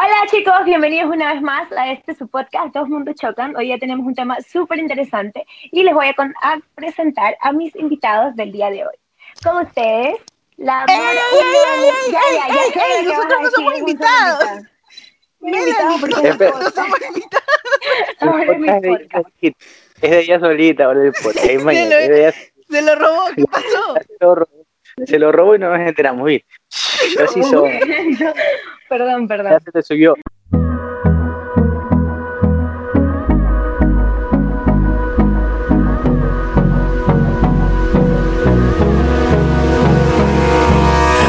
Hola chicos, bienvenidos una vez más a este su podcast Dos Mundos Chocan. Hoy ya tenemos un tema súper interesante y les voy a, presentar a mis invitados del día de hoy. Con ustedes, la ¡Ey, ey, Ya, ya, ya, ya. Nosotros no somos invitados. Invitados no somos invitados. Es de ella solita, ahora el podcast. Se lo robó, ¿qué pasó? Se lo robó y no nos enteramos. bien. Así somos. Perdón, perdón. Ya se te subió.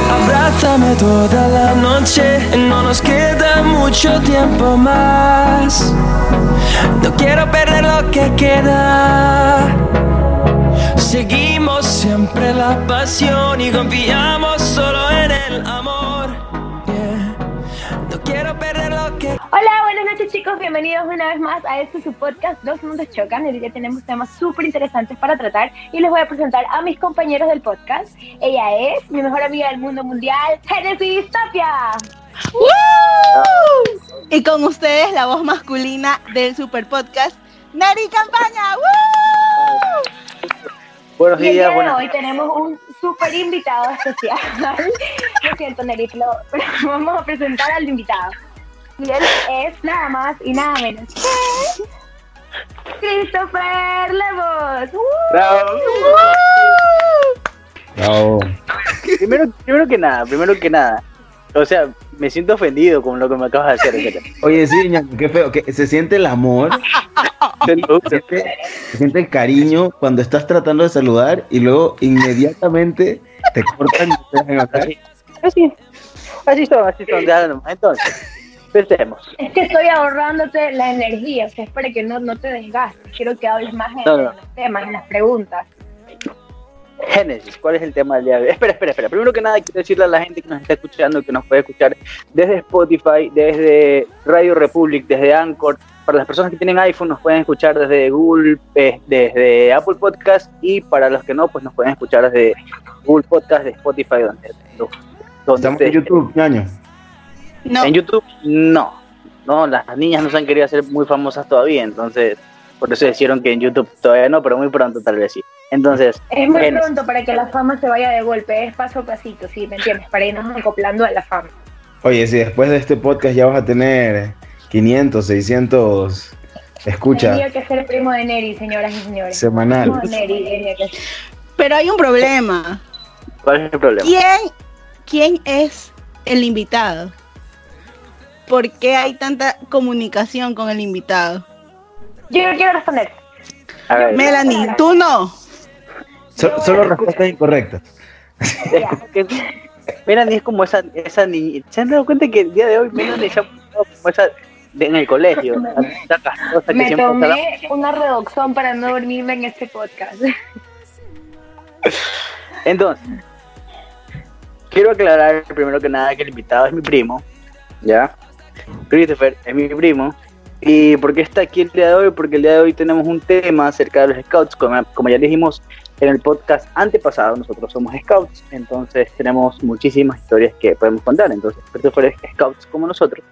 Abrázame toda la noche, no nos queda mucho tiempo más. No quiero perder lo que queda. Seguimos siempre la pasión y confiamos solo en el amor. Hola, buenas noches chicos, bienvenidos una vez más a este su podcast Dos Mundos Chocan. Hoy día tenemos temas súper interesantes para tratar y les voy a presentar a mis compañeros del podcast. Ella es mi mejor amiga del mundo mundial, Genesis Tapia. Y con ustedes la voz masculina del super podcast, Nari Campaña. Buenos días. Hoy tenemos un súper invitado especial. Lo siento, Neri, pero vamos a presentar al invitado. Y él es nada más y nada menos Christopher Levos. ¡Bravo! Bravo. Primero, primero que nada, primero que nada. O sea, me siento ofendido con lo que me acabas de hacer. Oye, sí, qué feo. Que se siente el amor. Se siente, el cariño cuando estás tratando de saludar y luego inmediatamente te cortan y te dejan Así, así, así son, así son. Entonces, Pensemos. Es que estoy ahorrándote la energía, o sea, es para que no, no te desgastes. Quiero que hables más en, los temas, en las preguntas. Génesis, ¿cuál es el tema del día de hoy? Espera, espera, espera. Primero que nada, quiero decirle a la gente que nos está escuchando, que nos puede escuchar desde Spotify, desde Radio Republic, desde Anchor. Para las personas que tienen iPhone, nos pueden escuchar desde Google, eh, desde Apple Podcast. Y para los que no, pues nos pueden escuchar desde Google Podcast, de Spotify, donde. donde Estamos en YouTube, año. En YouTube, no. No, las niñas no se han querido hacer muy famosas todavía, entonces por eso dijeron que en YouTube todavía no, pero muy pronto tal vez sí. Entonces. Es muy pronto para que la fama se vaya de golpe, es paso a pasito, sí, ¿me entiendes? Para irnos acoplando a la fama. Oye, si después de este podcast ya vas a tener 500, 600 escuchas. Tenía que ser primo de Neri, señoras y señores. Semanal. Pero hay un problema. ¿Cuál es el problema? ¿Quién, quién es el invitado? ¿por qué hay tanta comunicación con el invitado? Yo quiero responder. Melanie, tú no. Solo respuestas incorrectas. Melanie es como esa, esa niña. ¿Se han dado cuenta que el día de hoy Melanie se ha como esa en el colegio? Me tomé una reducción para no dormirme en este podcast. Entonces, quiero aclarar primero que nada que el invitado es mi primo, ¿ya? Christopher es mi primo. ¿Y por qué está aquí el día de hoy? Porque el día de hoy tenemos un tema acerca de los scouts. Como, como ya dijimos en el podcast antepasado, nosotros somos scouts, entonces tenemos muchísimas historias que podemos contar. Entonces, Christopher es scouts como nosotros.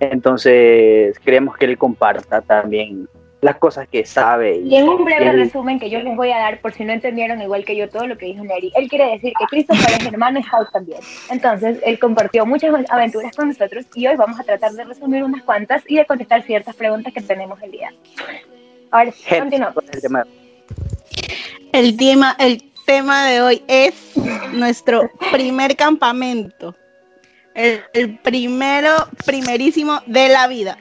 Entonces, queremos que él comparta también las cosas que sabe. Y, en un breve resumen que yo les voy a dar, por si no entendieron igual que yo todo lo que dijo Neri, él quiere decir que Christopher es hermano Scout también. Entonces, él compartió muchas aventuras con nosotros y hoy vamos a tratar de resumir unas cuantas y de contestar ciertas preguntas que tenemos el día. Ahora, continuamos. El tema. el tema, de hoy es nuestro primer campamento. El, el primero, primerísimo de la vida.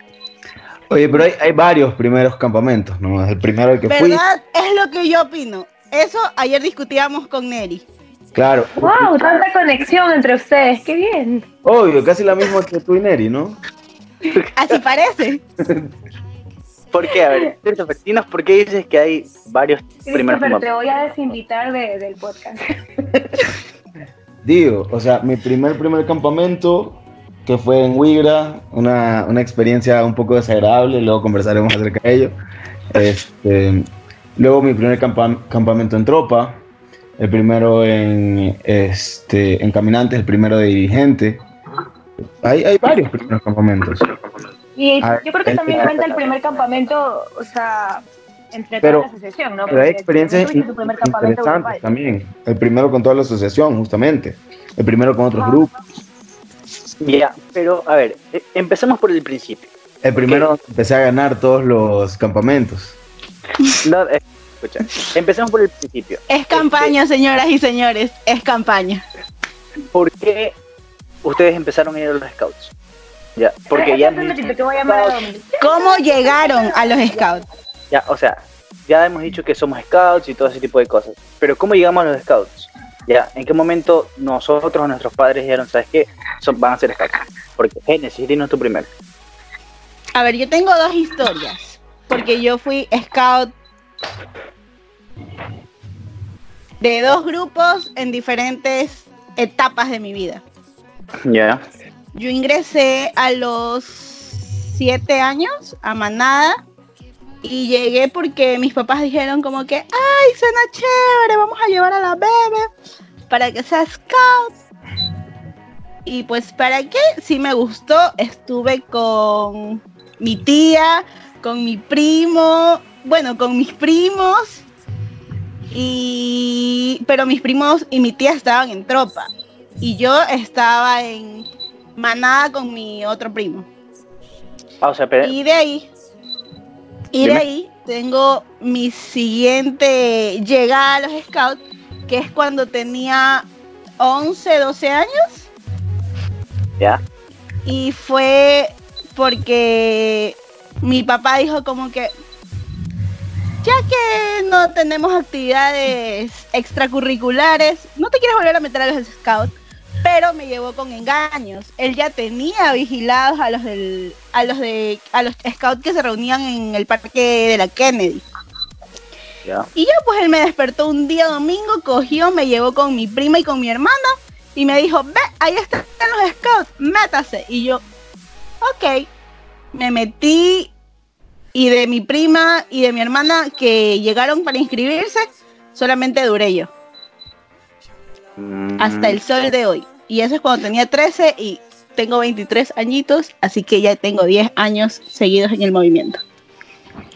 Oye, pero hay, varios primeros campamentos, ¿no? El primero el que fui. ¿Verdad? Es lo que yo opino. Eso ayer discutíamos con Neri. Claro. ¡Wow! Tanta conexión entre ustedes. ¡Qué bien! Obvio, casi la misma que tú y Neri, ¿no? Así parece. ¿Por qué? A ver, dinos por qué dices que hay varios primeros campamentos. te voy a desinvitar del podcast. Digo, o sea, mi primer primer campamento que fue en Wigra, una, una experiencia un poco desagradable, luego conversaremos acerca de ello. Este, luego mi primer campamento en tropa, el primero en, este, en caminantes, el primero de dirigente. Hay, hay varios primeros campamentos. Y A ver, yo creo que también cuenta el primer campamento, o sea, entre Pero- toda la asociación, ¿no? Pero hay experiencias interesantes también. El primero con toda la asociación, justamente. El primero con otros Ah. grupos. Ya, pero a ver, eh, empecemos por el principio. El primero empecé a ganar todos los campamentos. No, eh, escucha, empecemos por el principio. Es campaña, señoras y señores, es campaña. ¿Por qué ustedes empezaron a ir a los scouts? Ya, porque ya. ¿Cómo llegaron a los scouts? ya, o sea, ya hemos dicho que somos scouts y todo ese tipo de cosas. Pero ¿cómo llegamos a los scouts? Ya, ¿en qué momento nosotros o nuestros padres dijeron, sabes qué? Son, van a ser scouts. Porque Genesis, dinos tu primero. A ver, yo tengo dos historias. Porque yo fui scout de dos grupos en diferentes etapas de mi vida. Ya. Yo ingresé a los siete años a Manada y llegué porque mis papás dijeron como que, ay, suena chévere, vamos a llevar a la bebé para que sea scout. Y pues, ¿para qué? Sí me gustó, estuve con mi tía, con mi primo, bueno, con mis primos, y pero mis primos y mi tía estaban en tropa y yo estaba en manada con mi otro primo. Ah, o sea, Y de ahí, y de ahí tengo mi siguiente llegada a los scouts, que es cuando tenía 11, 12 años. ya. Y fue porque mi papá dijo como que, ya que no tenemos actividades extracurriculares, no te quieres volver a meter a los scouts, pero me llevó con engaños. Él ya tenía vigilados a los del, a los de, a los scouts que se reunían en el parque de la Kennedy. Y ya pues él me despertó un día domingo, cogió, me llevó con mi prima y con mi hermana y me dijo, ve, ahí están los scouts, métase. Y yo, ok, me metí y de mi prima y de mi hermana que llegaron para inscribirse, solamente duré yo, Mm, hasta el sol de hoy. Y eso es cuando tenía 13 y tengo 23 añitos, así que ya tengo 10 años seguidos en el movimiento.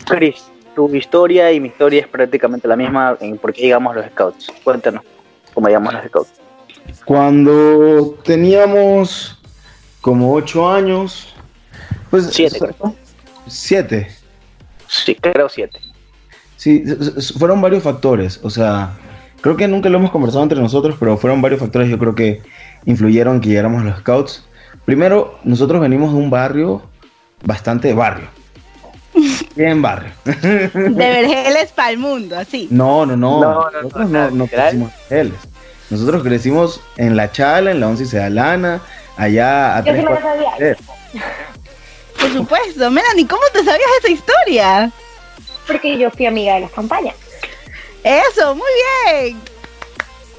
Chris, tu historia y mi historia es prácticamente la misma en por qué llegamos a los scouts. Cuéntanos cómo llegamos a los scouts. Cuando teníamos como ocho años, pues Siete, so- creo. siete. Sí, creo siete. Sí, s- s- fueron varios factores. O sea, creo que nunca lo hemos conversado entre nosotros, pero fueron varios factores yo creo que influyeron que llegáramos a los scouts. Primero, nosotros venimos de un barrio bastante barrio. Bien barrio. De Vergeles para el mundo, así. No, no, no. No, no, no, nosotros no, no crecimos en Vélez. Nosotros crecimos en La Chala, en la Once y Sedalana, allá a Yo sí tres me lo cuadras sabía. Vélez. Por supuesto, Melanie, ¿cómo te sabías esa historia? Porque yo fui amiga de las campañas. Eso, muy bien.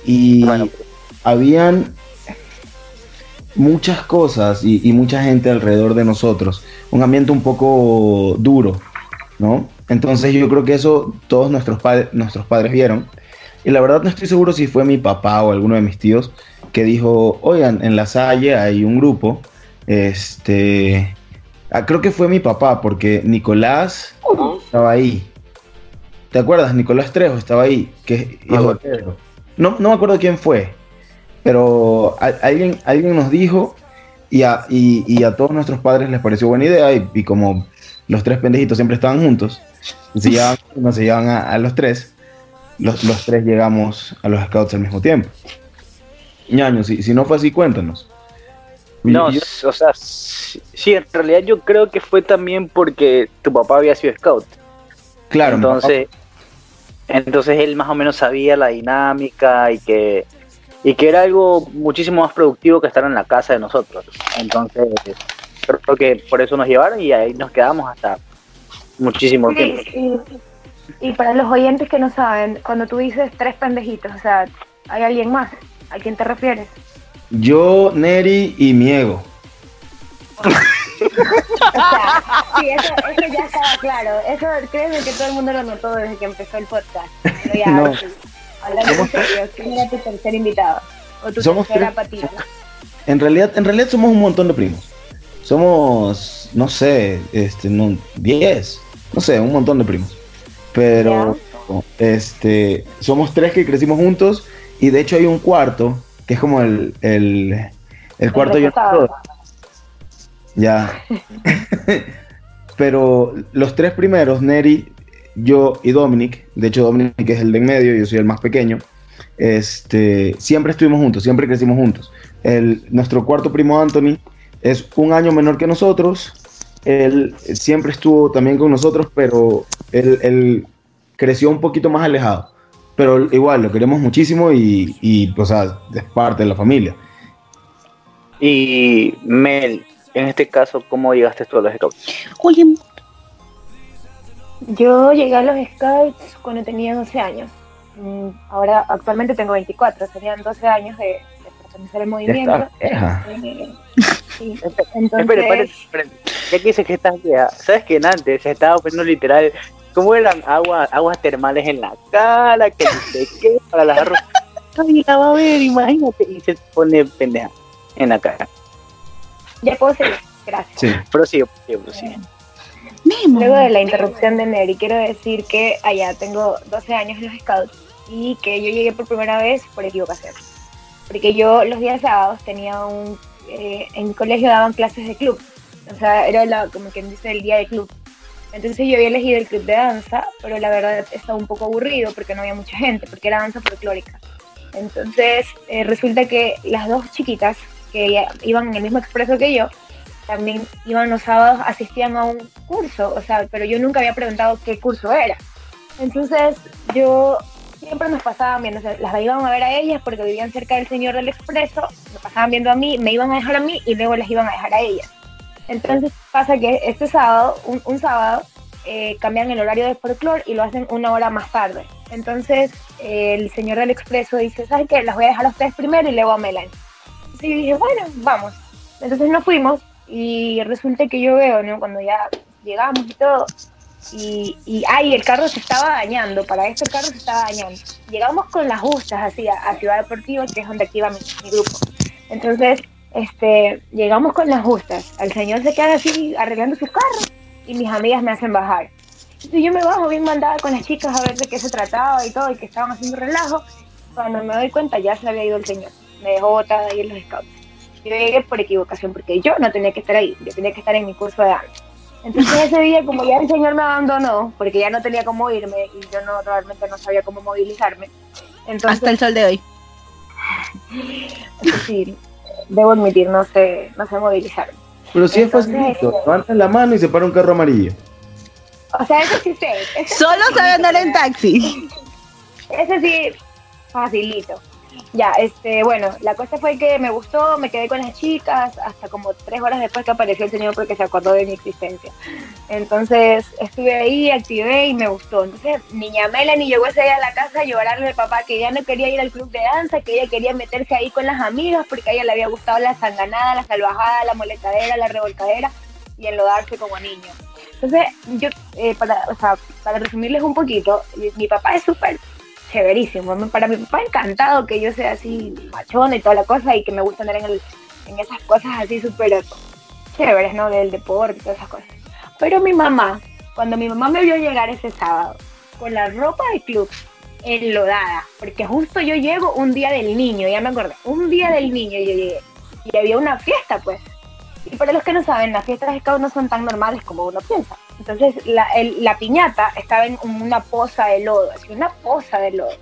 Y Bueno. habían muchas cosas y, y mucha gente alrededor de nosotros. Un ambiente un poco duro, ¿no? Entonces yo creo que eso todos nuestros, padres nuestros padres vieron. Y la verdad no estoy seguro si fue mi papá o alguno de mis tíos que dijo, oigan, en la Salle hay un grupo. Este... ah, creo que fue mi papá porque Nicolás estaba ahí. ¿Te acuerdas? Nicolás Trejo estaba ahí, que es hijo de Pedro. No, no me acuerdo quién fue, pero a- alguien, alguien nos dijo y a, y, y a todos nuestros padres les pareció buena idea y, y como los tres pendejitos siempre estaban juntos, se llevaban, no se llevaban a, a los tres, los, los tres llegamos a los scouts al mismo tiempo. Ñaño, si, si no fue así, cuéntanos. No, yo- o sea, sí, en realidad yo creo que fue también porque tu papá había sido scout. claro, entonces, entonces él más o menos sabía la dinámica y que y que era algo muchísimo más productivo que estar en la casa de nosotros. Entonces, creo que por eso nos llevaron y ahí nos quedamos hasta muchísimo tiempo. Sí, y, y para los oyentes que no saben, cuando tú dices tres pendejitos, o sea, ¿hay alguien más? ¿A quién te refieres? yo, Neri y mi ego. O sea, sí, eso, eso ya estaba claro. Eso créeme que todo el mundo lo notó desde que empezó el podcast. Pero ya, No. sí, hablando en serio, ¿quién era tu tercer invitado? O tu Somos tercera patita. en realidad, en realidad somos un montón de primos. Somos, no sé, este, no, 10, no sé, un montón de primos. Pero, este, somos tres que crecimos juntos y de hecho hay un cuarto que es como el, el, el cuarto yo Ya. Pero los tres primeros, Neri, yo y Dominic, de hecho Dominic es el de en medio, yo soy el más pequeño, este, siempre estuvimos juntos, siempre crecimos juntos. El, nuestro cuarto primo Anthony es un año menor que nosotros, él siempre estuvo también con nosotros, pero él, él creció un poquito más alejado. Pero igual, lo queremos muchísimo y, y o sea, es parte de la familia. Y Mel, en este caso, ¿cómo llegaste tú a los Scouts? Oye, Yo llegué a los Scouts cuando tenía 12 años. Mm, Ahora, actualmente tengo 24, serían 12 años de, de pertenecer al movimiento. Eh, sí. Entonces, espera, espera. Ya que dices que estás vieja, ¿sabes que en antes se estaba poniendo literal cómo eran agua, aguas termales en la cara, que no sé qué, para las arroz? Ay, la va a ver, imagínate. Y se pone pendeja en la cara. ya puedo seguir. Gracias. Sí. Prosigue, prosigue. Luego de la interrupción de Neri, quiero decir que allá tengo 12 años en los Scouts y que yo llegué por primera vez por equivocación. Porque yo los días sábados tenía un... eh, en mi colegio daban clases de club. O sea, era la, como quien dice el día de club. Entonces yo había elegido el club de danza, pero la verdad estaba un poco aburrido porque no había mucha gente, porque era danza folclórica. Entonces eh, resulta que las dos chiquitas que iban en el mismo expreso que yo, también iban los sábados, asistían a un curso, o sea, pero yo nunca había preguntado qué curso era. Entonces yo siempre nos pasaban viendo, o sea, las iban a ver a ellas porque vivían cerca del señor del expreso, me pasaban viendo a mí, me iban a dejar a mí y luego las iban a dejar a ellas. Entonces pasa que este sábado, un, un sábado, eh, cambian el horario de folclore y lo hacen una hora más tarde. Entonces eh, el señor del expreso dice, ¿sabes qué? Las voy a dejar a ustedes primero y luego a Melanie. Yo dije, bueno, vamos. Entonces nos fuimos y resulta que yo veo, ¿no? Cuando ya llegamos y todo, y, y ay, el carro se estaba dañando, para esto el carro se estaba dañando. Llegamos con las justas así a, Ciudad Deportiva, que es donde activa mi, mi grupo. Entonces, este, llegamos con las justas, el señor se queda así arreglando su carro y mis amigas me hacen bajar. Entonces yo me bajo bien mandada con las chicas a ver de qué se trataba y todo, y que estaban haciendo relajo. Cuando me doy cuenta ya se había ido el señor, me dejó botada ahí en los scouts. Yo llegué por equivocación, porque yo no tenía que estar ahí, yo tenía que estar en mi curso de danza. Entonces ese día, como ya el señor me abandonó, porque ya no tenía cómo irme y yo no realmente no sabía cómo movilizarme, entonces Hasta el sol de hoy. debo admitir, no sé, no sé movilizarme. Pero sí es facilito. este- Levantas la mano y se para un carro amarillo. O sea, eso sí sé. ese Solo sabe andar en taxi. Ese sí, facilito. Ya, este, bueno, la cosa fue que me gustó, me quedé con las chicas hasta como tres horas después que apareció el señor porque se acordó de mi existencia. Entonces estuve ahí, activé y me gustó. Entonces niña Melanie llegó ese día a la casa a llorarle al papá que ya no quería ir al club de danza, que ella quería meterse ahí con las amigas porque a ella le había gustado la sanganada, la salvajada, la moletadera, la revolcadera y enlodarse como niño. Entonces, yo, eh, para, para resumirles un poquito, mi papá es súper chéverísimo. Para mi papá encantado que yo sea así machona y toda la cosa y que me gusta andar en, el- en esas cosas así súper chéveres, ¿no? Del deporte y todas esas cosas. Pero mi mamá, cuando mi mamá me vio llegar ese sábado con la ropa de club enlodada, porque justo yo llego un día del niño, ya me acordé, un día del niño yo llegué y había una fiesta pues. Y para los que no saben, las fiestas de Scout no son tan normales como uno piensa. Entonces, la, el- la piñata estaba en una poza de lodo, así, una poza de lodo.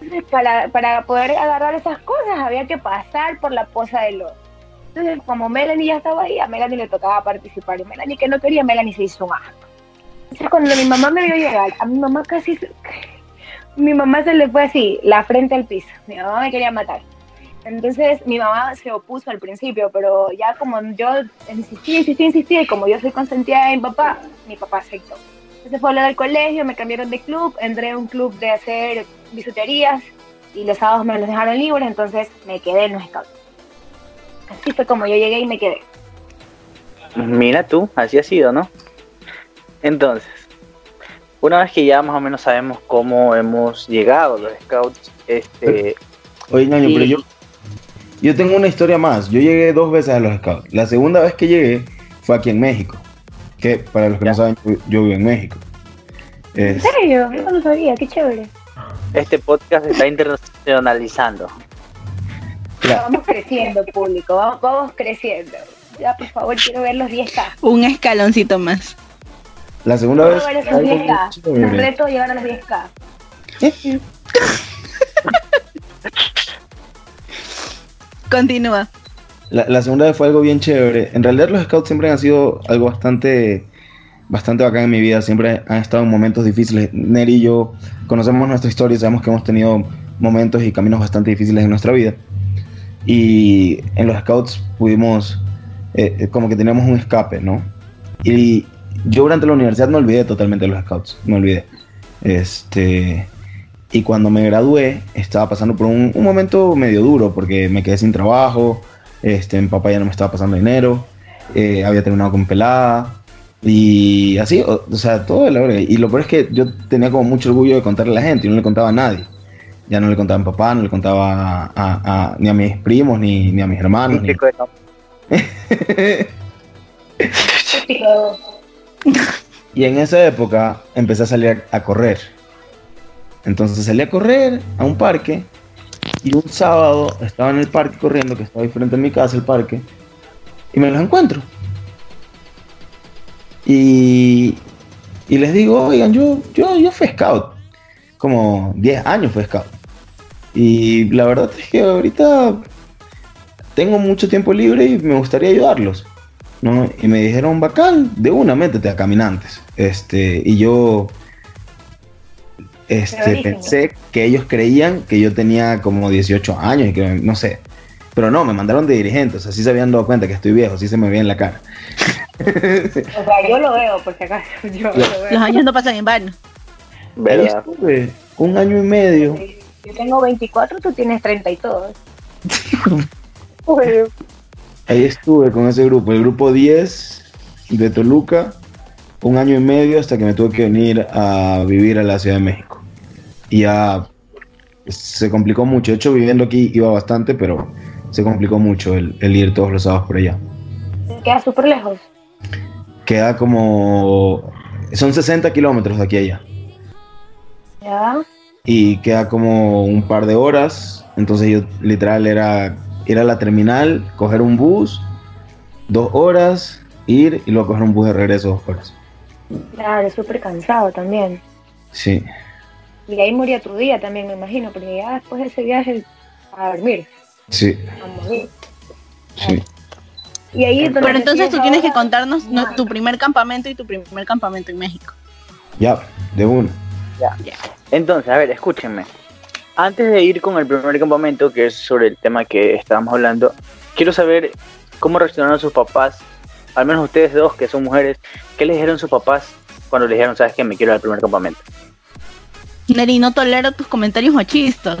Entonces, para, para poder agarrar esas cosas había que pasar por la poza de lodo. Entonces, como Melanie ya estaba ahí, a Melanie le tocaba participar. Y Melanie que no quería, Melanie se hizo un asco. Entonces, cuando mi mamá me vio llegar, a mi mamá casi... Mi mamá se le fue así, la frente al piso. Mi mamá me quería matar. Entonces mi mamá se opuso al principio, pero ya como yo insistí, insistí, insistí, y como yo soy consentida de mi papá, mi papá aceptó. Entonces fue a lo del colegio, me cambiaron de club, entré a un club de hacer bisuterías y los sábados me los dejaron libres, entonces me quedé en los scouts. Así fue como yo llegué y me quedé. Mira tú, así ha sido, ¿no? Entonces, una vez que ya más o menos sabemos cómo hemos llegado los scouts, este, Oye, ñaño, Sí. pero yo, yo tengo una historia más. Yo llegué dos veces a los scouts. La segunda vez que llegué fue aquí en México. Que para los que Ya. no saben, yo, yo vivo en México. ¿En Es- serio? Yo no sabía, qué chévere. Este podcast se está internacionalizando. Vamos creciendo, público, vamos, vamos creciendo. Ya, por favor, quiero ver los 10K. Un escaloncito más. la segunda vez. Quiero ver esos algo bien 10K. Los chévere. reto llegar a los 10K. Continúa. La, la segunda fue algo bien chévere. En realidad los scouts siempre han sido algo bastante, bastante bacán en mi vida. Siempre han estado en momentos difíciles. Neri y yo conocemos nuestra historia y sabemos que hemos tenido momentos y caminos bastante difíciles en nuestra vida. Y en los scouts pudimos, eh, eh, como que teníamos un escape, ¿no? Y yo durante la universidad me olvidé totalmente de los scouts. Me olvidé. Este... Y cuando me gradué, estaba pasando por un, un momento medio duro porque me quedé sin trabajo, este, mi papá ya no me estaba pasando dinero, eh, había terminado con pelada y así, o, o sea, todo de la verga. Y lo peor es que yo tenía como mucho orgullo de contarle a la gente y no le contaba a nadie. Ya no le contaba a mi papá, no le contaba a, a- a- ni a mis primos, ni, ni a mis hermanos. ni-. Y en esa época empecé a salir a correr. Entonces salí a correr a un parque y un sábado estaba en el parque corriendo, que estaba ahí frente a mi casa, el parque, y me los encuentro. Y, y les digo, oigan, yo, yo, yo fui scout, como 10 años fui scout. Y la verdad es que ahorita tengo mucho tiempo libre y me gustaría ayudarlos. ¿no? Y me dijeron, bacán, de una, métete a caminantes. Este, y yo este, pensé que ellos creían que yo tenía como 18 años y que no sé. Pero no, me mandaron de dirigentes, así se habían dado cuenta que estoy viejo, así se me veía en la cara. O sea, yo lo veo, por si acaso. Yo lo Los veo. años no pasan en vano. ¿Verdad? estuve un año y medio. Yo tengo 24, tú tienes 30 y todo. Ahí estuve con ese grupo, el grupo 10 de Toluca, un año y medio hasta que me tuve que venir a vivir a la Ciudad de México. Y ya se complicó mucho. De hecho, viviendo aquí iba bastante, pero se complicó mucho el, el ir todos los sábados por allá. Queda súper lejos. Queda como... Son 60 kilómetros de aquí a allá. ¿Ya? Y queda como un par de horas. Entonces yo literal era ir a la terminal, coger un bus, dos horas, ir y luego coger un bus de regreso dos horas. Claro, es súper cansado también. Sí, Y ahí murió tu día también, me imagino, porque ya después de ese viaje a dormir, sí, a morir. sí. Y ahí es donde Pero entonces tú tienes que contarnos no, tu primer campamento y tu primer campamento en México. Ya, de una. Entonces, a ver, escúchenme. Antes de ir con el primer campamento, que es sobre el tema que estábamos hablando, quiero saber cómo reaccionaron sus papás, al menos ustedes dos que son mujeres, ¿qué les dijeron sus papás cuando les dijeron, sabes que me quiero ir al primer campamento? Neri, no tolero tus comentarios machistas.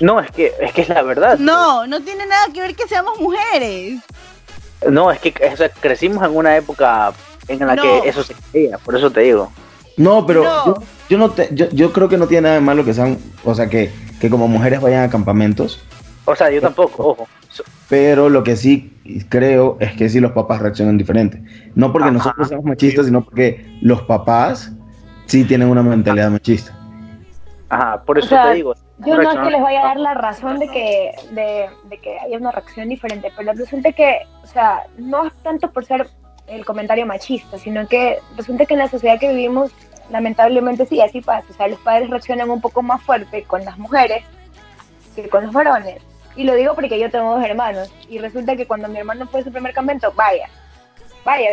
No, es que es que es la verdad. No, no tiene nada que ver que seamos mujeres. No, es que o sea, crecimos en una época en la No. que eso se creía, por eso te digo. No, pero No. Yo, yo no te- yo, yo creo que no tiene nada de malo que sean, o sea, que, que como mujeres vayan a campamentos, O sea, yo tampoco, ojo. Pero lo que sí creo es que sí los papás reaccionan diferente. No porque Ajá. nosotros seamos machistas, sino porque los papás sí tienen una mentalidad machista. Ajá, por O eso sea, te digo. Yo no es que les vaya a dar la razón de que, de, de que haya una reacción diferente, pero resulta que, o sea, no es tanto por ser el comentario machista, sino que resulta que en la sociedad que vivimos, lamentablemente sí, así pasa. O sea, los padres reaccionan un poco más fuerte con las mujeres que con los varones. Y lo digo porque yo tengo dos hermanos. Y resulta que cuando mi hermano fue a su primer campamento, vaya, vaya.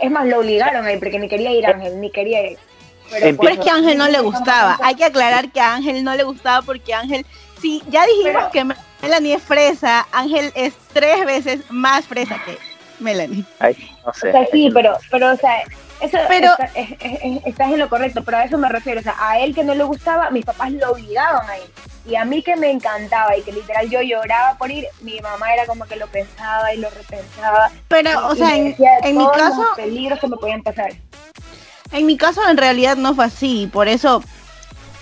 Es más, lo obligaron ahí porque ni quería ir Ángel, ni quería ir. Pero es que a Ángel no le gustaba. Hay que aclarar que a Ángel no le gustaba porque Ángel, sí, ya dijimos Pero- que Melanie es fresa, Ángel es tres veces más fresa que Melanie. Ay, no sé. O sea, sí, pero, pero, o sea, eso Pero- está- es- es- es- estás en lo correcto, pero a eso me refiero. O sea, a él que no le gustaba, mis papás lo obligaban a ir. Y a mí que me encantaba y que literal yo lloraba por ir, mi mamá era como que lo pensaba y lo repensaba. Pero, o sea, en, en mi caso, los peligros que me podían pasar. En mi caso en realidad no fue así, por eso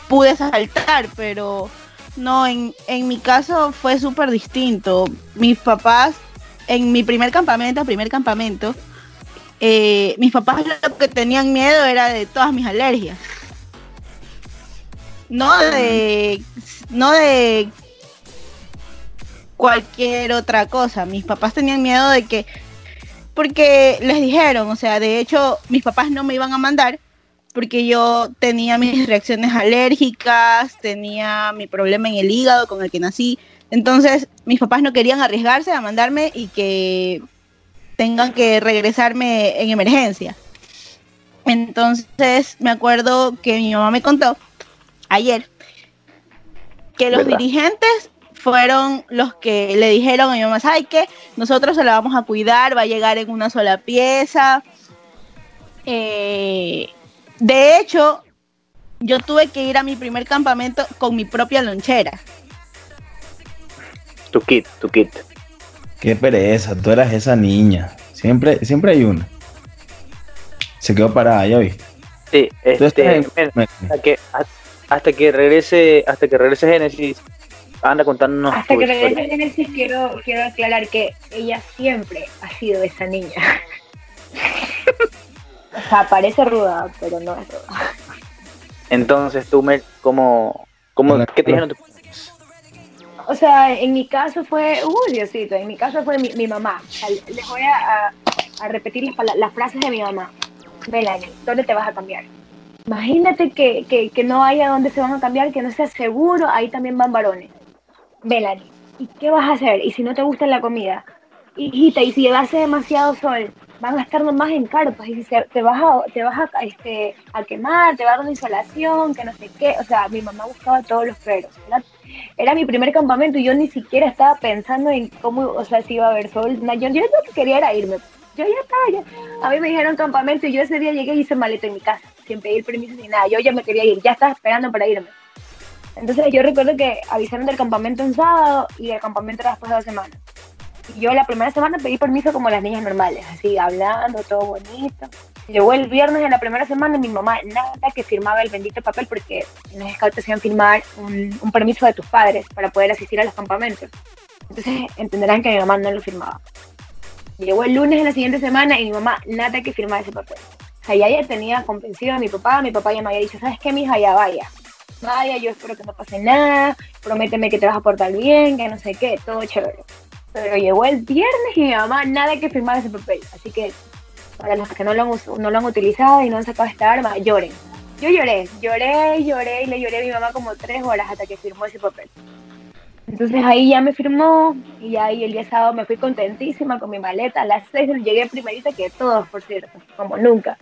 pude saltar, pero No, en, en mi caso fue súper distinto. Mis papás, en mi primer campamento, primer campamento, eh, mis papás lo que tenían miedo era de todas mis alergias. No de, no de cualquier otra cosa. Mis papás tenían miedo de que, porque les dijeron, o sea, de hecho, mis papás no me iban a mandar porque yo tenía mis reacciones alérgicas, tenía mi problema en el hígado con el que nací. Entonces, mis papás no querían arriesgarse a mandarme y que tengan que regresarme en emergencia. Entonces, me acuerdo que mi mamá me contó ayer que los ¿Verdad? dirigentes fueron los que le dijeron a mi mamá, ¿sabes qué? Nosotros se la vamos a cuidar, va a llegar en una sola pieza. Eh, de hecho, yo tuve que ir a mi primer campamento con mi propia lonchera. Tu kit, tu kit. Qué pereza, tú eras esa niña. Siempre, siempre hay una. Se quedó parada, ya vi. Sí, este, en- mira, hasta que hasta que regrese, hasta que regrese Génesis, anda contándonos Hasta tu que regrese Genesis, quiero, quiero aclarar que ella siempre ha sido esa niña. o sea, parece ruda, pero no es ruda. Entonces, tú, Mel, ¿cómo, cómo, Hola, qué te dijeron? tus- O sea, en mi caso fue, uy Diosito, en mi caso fue mi, mi mamá. O sea, les voy a, a- a repetir las, las frases de mi mamá. Melanie, ¿dónde te vas a cambiar? Imagínate que, que, que no haya dónde se van a cambiar, que no sea seguro, ahí también van varones. Melanie, ¿y qué vas a hacer? ¿Y si no te gusta la comida? Hijita, ¿y si hace demasiado sol? Van a estar nomás en carpas y si se- te vas, a, te vas a, este, a quemar, te va a dar una insolación, que no sé qué. O sea, mi mamá buscaba todos los peros. Era, mi primer campamento y yo ni siquiera estaba pensando en cómo, o sea, si iba a haber sol. Yo, yo lo que quería era irme. Yo ya estaba, ya. A mí me dijeron campamento y yo ese día llegué y hice maleta en mi casa, sin pedir permiso ni nada. Yo ya me quería ir, ya estaba esperando para irme. Entonces yo recuerdo que avisaron del campamento en sábado y el campamento era después de dos semanas. Y yo la primera semana pedí permiso como las niñas normales, así hablando, todo bonito. Llegó el viernes de la primera semana y mi mamá nada que firmaba el bendito papel porque en los scouts hacían firmar un, un permiso de tus padres para poder asistir a los campamentos. Entonces entenderán que mi mamá no lo firmaba. Llegó el lunes de la siguiente semana y mi mamá nada que firmar ese papel. O sea, ya ella tenía convencido a mi papá, mi papá ya me había dicho, ¿sabes qué, mija? Ya vaya. Vaya, yo espero que no pase nada, prométeme que te vas a portar bien, que no sé qué, todo chévere. Pero llegó el viernes y mi mamá nada que firmar ese papel. Así que para los que no lo han, no lo han utilizado y no han sacado esta arma, lloren. Yo lloré, lloré, lloré y le lloré a mi mamá como tres horas hasta que firmó ese papel. Entonces ahí ya me firmó y ahí el día sábado me fui contentísima con mi maleta. A las seis llegué primerita que todos, por cierto, como nunca.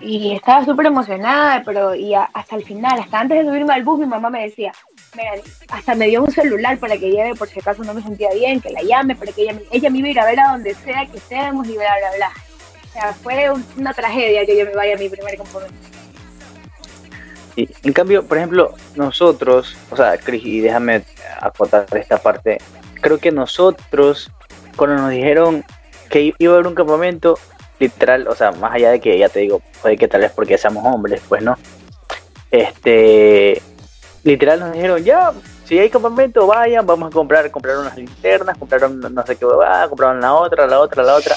Y estaba súper emocionada, pero y hasta el final, hasta antes de subirme al bus, mi mamá me decía, mira, hasta me dio un celular para que lleve por si acaso no me sentía bien, que la llame, para que ella, ella me iba a ir a ver a donde sea que estemos y bla, bla, bla. O sea, fue un- una tragedia que yo me vaya a mi primer campamento. Y, en cambio, por ejemplo, nosotros, o sea, Cris, y déjame acotar esta parte, creo que nosotros, cuando nos dijeron que iba a haber un campamento, literal, o sea, más allá de que ya te digo, puede que tal vez porque seamos hombres, pues no, este, literal nos dijeron, ya, si hay campamento, vayan, vamos a comprar, comprar unas linternas, compraron no sé qué compraron la otra, la otra, la otra.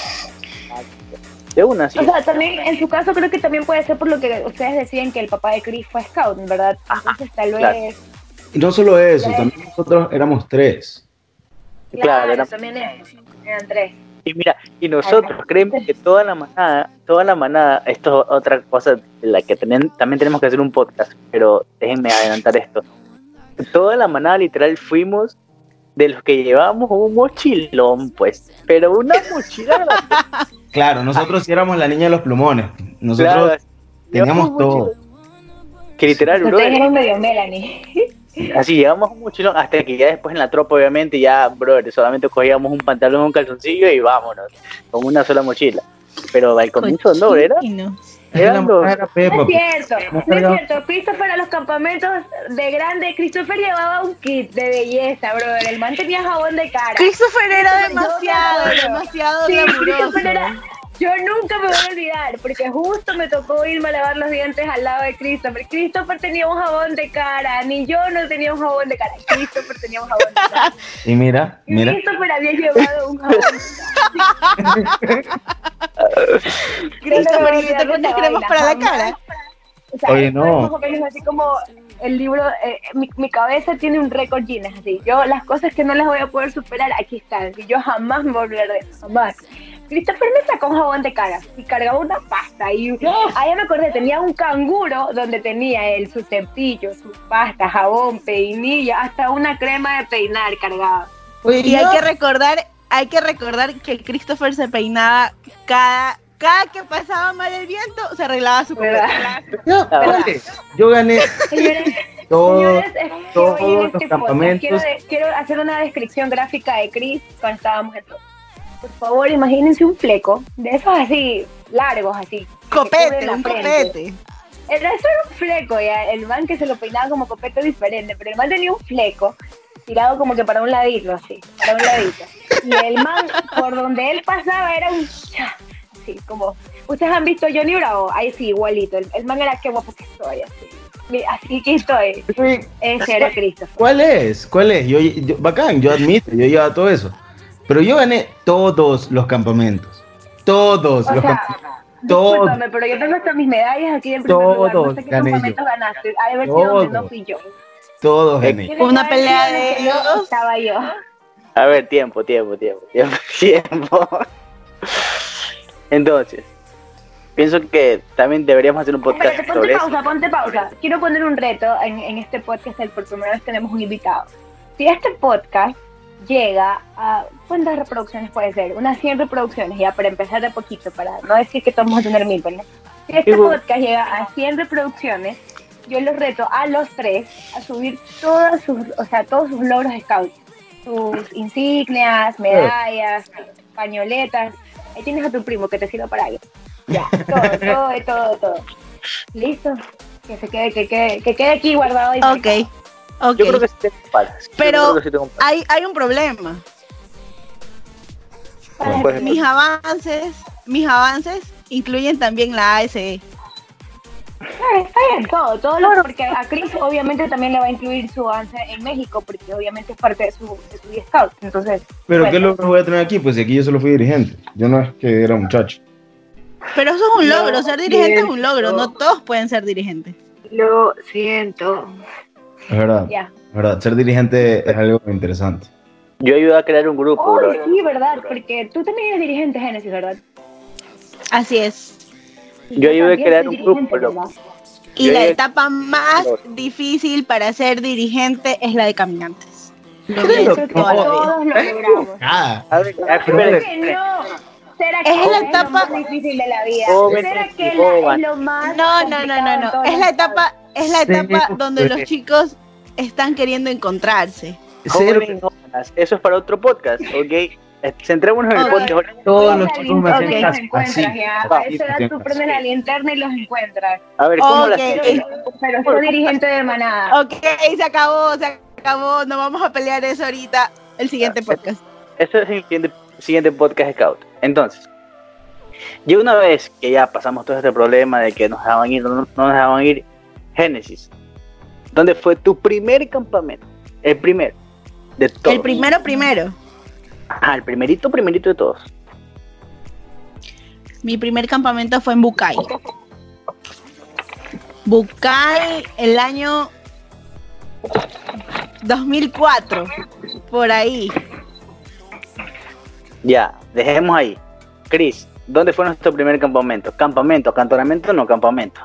De una, sí. O sea, también en su caso creo que también puede ser por lo que ustedes decían que el papá de Chris fue scout, ¿verdad? Entonces tal vez... claro. No solo eso, Claro. también nosotros éramos tres. Claro, era- también es- eran tres. Y mira, y nosotros creemos que toda la manada, toda la manada, esto es otra cosa de la que tenen- también tenemos que hacer un podcast, pero déjenme adelantar esto. Toda la manada literal fuimos de los que llevábamos un mochilón, pues, pero una mochila grande, Claro, nosotros sí éramos la niña de los plumones. Nosotros claro, teníamos todo. mochilón. Que literal, Ustedes brother, eran medio Melanie. Así llevamos un mochilón hasta que ya después en la tropa, obviamente, ya, brother, solamente cogíamos un pantalón, un calzoncillo y vámonos, con una sola mochila. Pero al comienzo no, era, eran los, No es cierto, no es cierto. Christopher a los campamentos de grande, Christopher llevaba un kit de belleza, brother. El man tenía jabón de cara. Christopher era demasiado, demasiado Sí, glamuroso. Christopher era, Yo nunca me voy a olvidar, porque justo me tocó irme a lavar los dientes al lado de Christopher. Christopher tenía un jabón de cara, ni yo no tenía un jabón de cara. Christopher tenía un jabón de cara. Y mira, mira. Christopher había llevado un jabón de cara. Christopher, ¿y te pones cremas para la cara? O sea, Oye, no. es más o menos así como el libro, eh, mi, mi cabeza tiene un récord Guinness, así. Yo, las cosas que no las voy a poder superar, aquí están. Y yo jamás me voy a olvidar de eso, jamás. Christopher me sacó un jabón de cara y cargaba una pasta. Y ah, ya me acordé, tenía un canguro donde tenía él su cepillo, su pasta, jabón, peinilla, hasta una crema de peinar cargaba. Y hay que recordar, hay que recordar que Christopher se peinaba cada, cada que pasaba mal el viento, se arreglaba su ¿Verdad? copete. Yo, gané todos los este podcast campamentos. quiero, quiero hacer una descripción gráfica de Chris cuando estábamos en todo. Por favor, imagínense un fleco de esos así, largos así. Copete, un frente. copete. El resto era un fleco, ya. El man que se lo peinaba como copete diferente, pero el man tenía un fleco tirado como que para un ladito, así, para un ladito. Y el man, por donde él pasaba, era un cha, así, como. Ustedes han visto Johnny Bravo, ahí sí, igualito. El, el man era que guapo que estoy, así. Así que estoy. Ese era Christopher. ¿Cuál es? ¿Cuál es? Yo, yo- bacán, yo admito, yo llevaba todo eso. Pero yo gané todos los campamentos. Todos O los sea, campamentos. Todos. discúlpame, pero yo tengo hasta mis medallas aquí en primer lugar. No Todos sé qué gané campamento yo. ganaste. Ha de haber sido donde no Todos. fui yo. Todos gané. Una pelea de ellos. Estaba yo. A ver, tiempo, tiempo, tiempo, tiempo, tiempo. Entonces, pienso que también deberíamos hacer un podcast Espérate, sobre ponte eso. pausa, ponte pausa. Quiero poner un reto en, en este podcast, el por primera vez tenemos un invitado. Si este podcast llega a, ¿cuántas reproducciones puede ser? Unas 100 reproducciones, ya para empezar de poquito, para no decir que todos vamos a tener mil, ¿no? Si este podcast llega a 100 reproducciones, yo los reto a los tres a subir todas sus, o sea, todos sus logros scouts, sus insignias, medallas, pañoletas. Ahí tienes a tu primo que te sirva para algo. Ya, todo, todo, todo, todo. ¿Listo? Que se quede, que quede, que quede aquí guardado. y Ok, ok. Yo creo que sí tengo palas. Pero- creo que sí tengo palas. Hay, hay un problema. Para- Pues, Mis avances, mis avances incluyen también la. ASE. Claro, está bien, todo, todo lo, porque a Chris obviamente también le va a incluir su avance en México, porque obviamente es parte de su, de su scout. Entonces, Pero bueno, ¿qué logros voy a tener aquí? Pues aquí yo solo fui dirigente. Yo no es que era muchacho. Pero eso es un Lo logro, ser dirigente es un logro, no todos pueden ser dirigentes. Lo siento. Es verdad. Es verdad. Ser dirigente es algo interesante. Yo ayudé a crear un grupo, Oh, bro. sí, verdad, porque tú también eres dirigente, Génesis, ¿verdad? Así es. Y Yo ayudé a crear un grupo. ¿verdad? Y Yo la etapa más Lo- difícil para ser dirigente es la de caminantes. Lo Creo pienso Creo que toda la vida. todos lo logramos. Ah, que no. ¿Será Es la es lo etapa- más difícil de la vida? ¿Será que joven. la, es lo más No, no, no, no, no. Es la etapa, es la Sí, etapa donde los chicos están queriendo encontrarse. Cero. Eso es para otro podcast, ¿ok? Eh, Centrémonos en el podcast. ahora. Todos los chicos me hacen caso. encuentras Así. ya. Así, A esa edad tú prendes la linterna y los encuentras. A ver, ¿cómo las Pero, pero soy dirigente de manada. Ok, se acabó, se acabó. No vamos a pelear eso ahorita. El siguiente podcast. Este es el siguiente, siguiente podcast Scout. Entonces, ya una vez que ya pasamos todo este problema de que nos dejaban ir, no, no nos dejaban ir, Génesis, ¿dónde fue tu primer campamento? El primero de todos. El primero, primero. Ajá, el primerito, primerito de todos. Mi primer campamento fue en Bucay. Bucay, el año 2004, por ahí. Ya, dejemos ahí. Chris, ¿dónde fue nuestro primer campamento? ¿Campamento, acantonamiento o no campamento?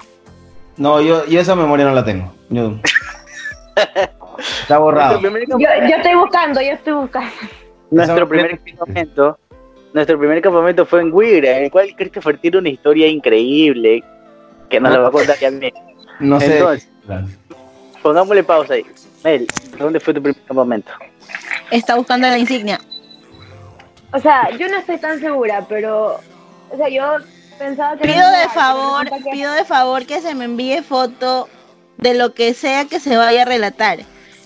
No, yo, yo esa memoria no la tengo. Yo- Está borrado. Yo, estoy buscando, yo estoy buscando. Nuestro primer campamento, nuestro primer campamento fue en Wigra, en el cual Christopher tiene una historia increíble que nos la va a contar también. No sé. Entonces, pongámosle pausa ahí. Mel, ¿dónde fue tu primer campamento? Está buscando la insignia. O sea, yo no estoy tan segura, pero. O sea, yo pensaba que. Pido no de favor, pido de favor que se me envíe foto de lo que sea que se vaya a relatar.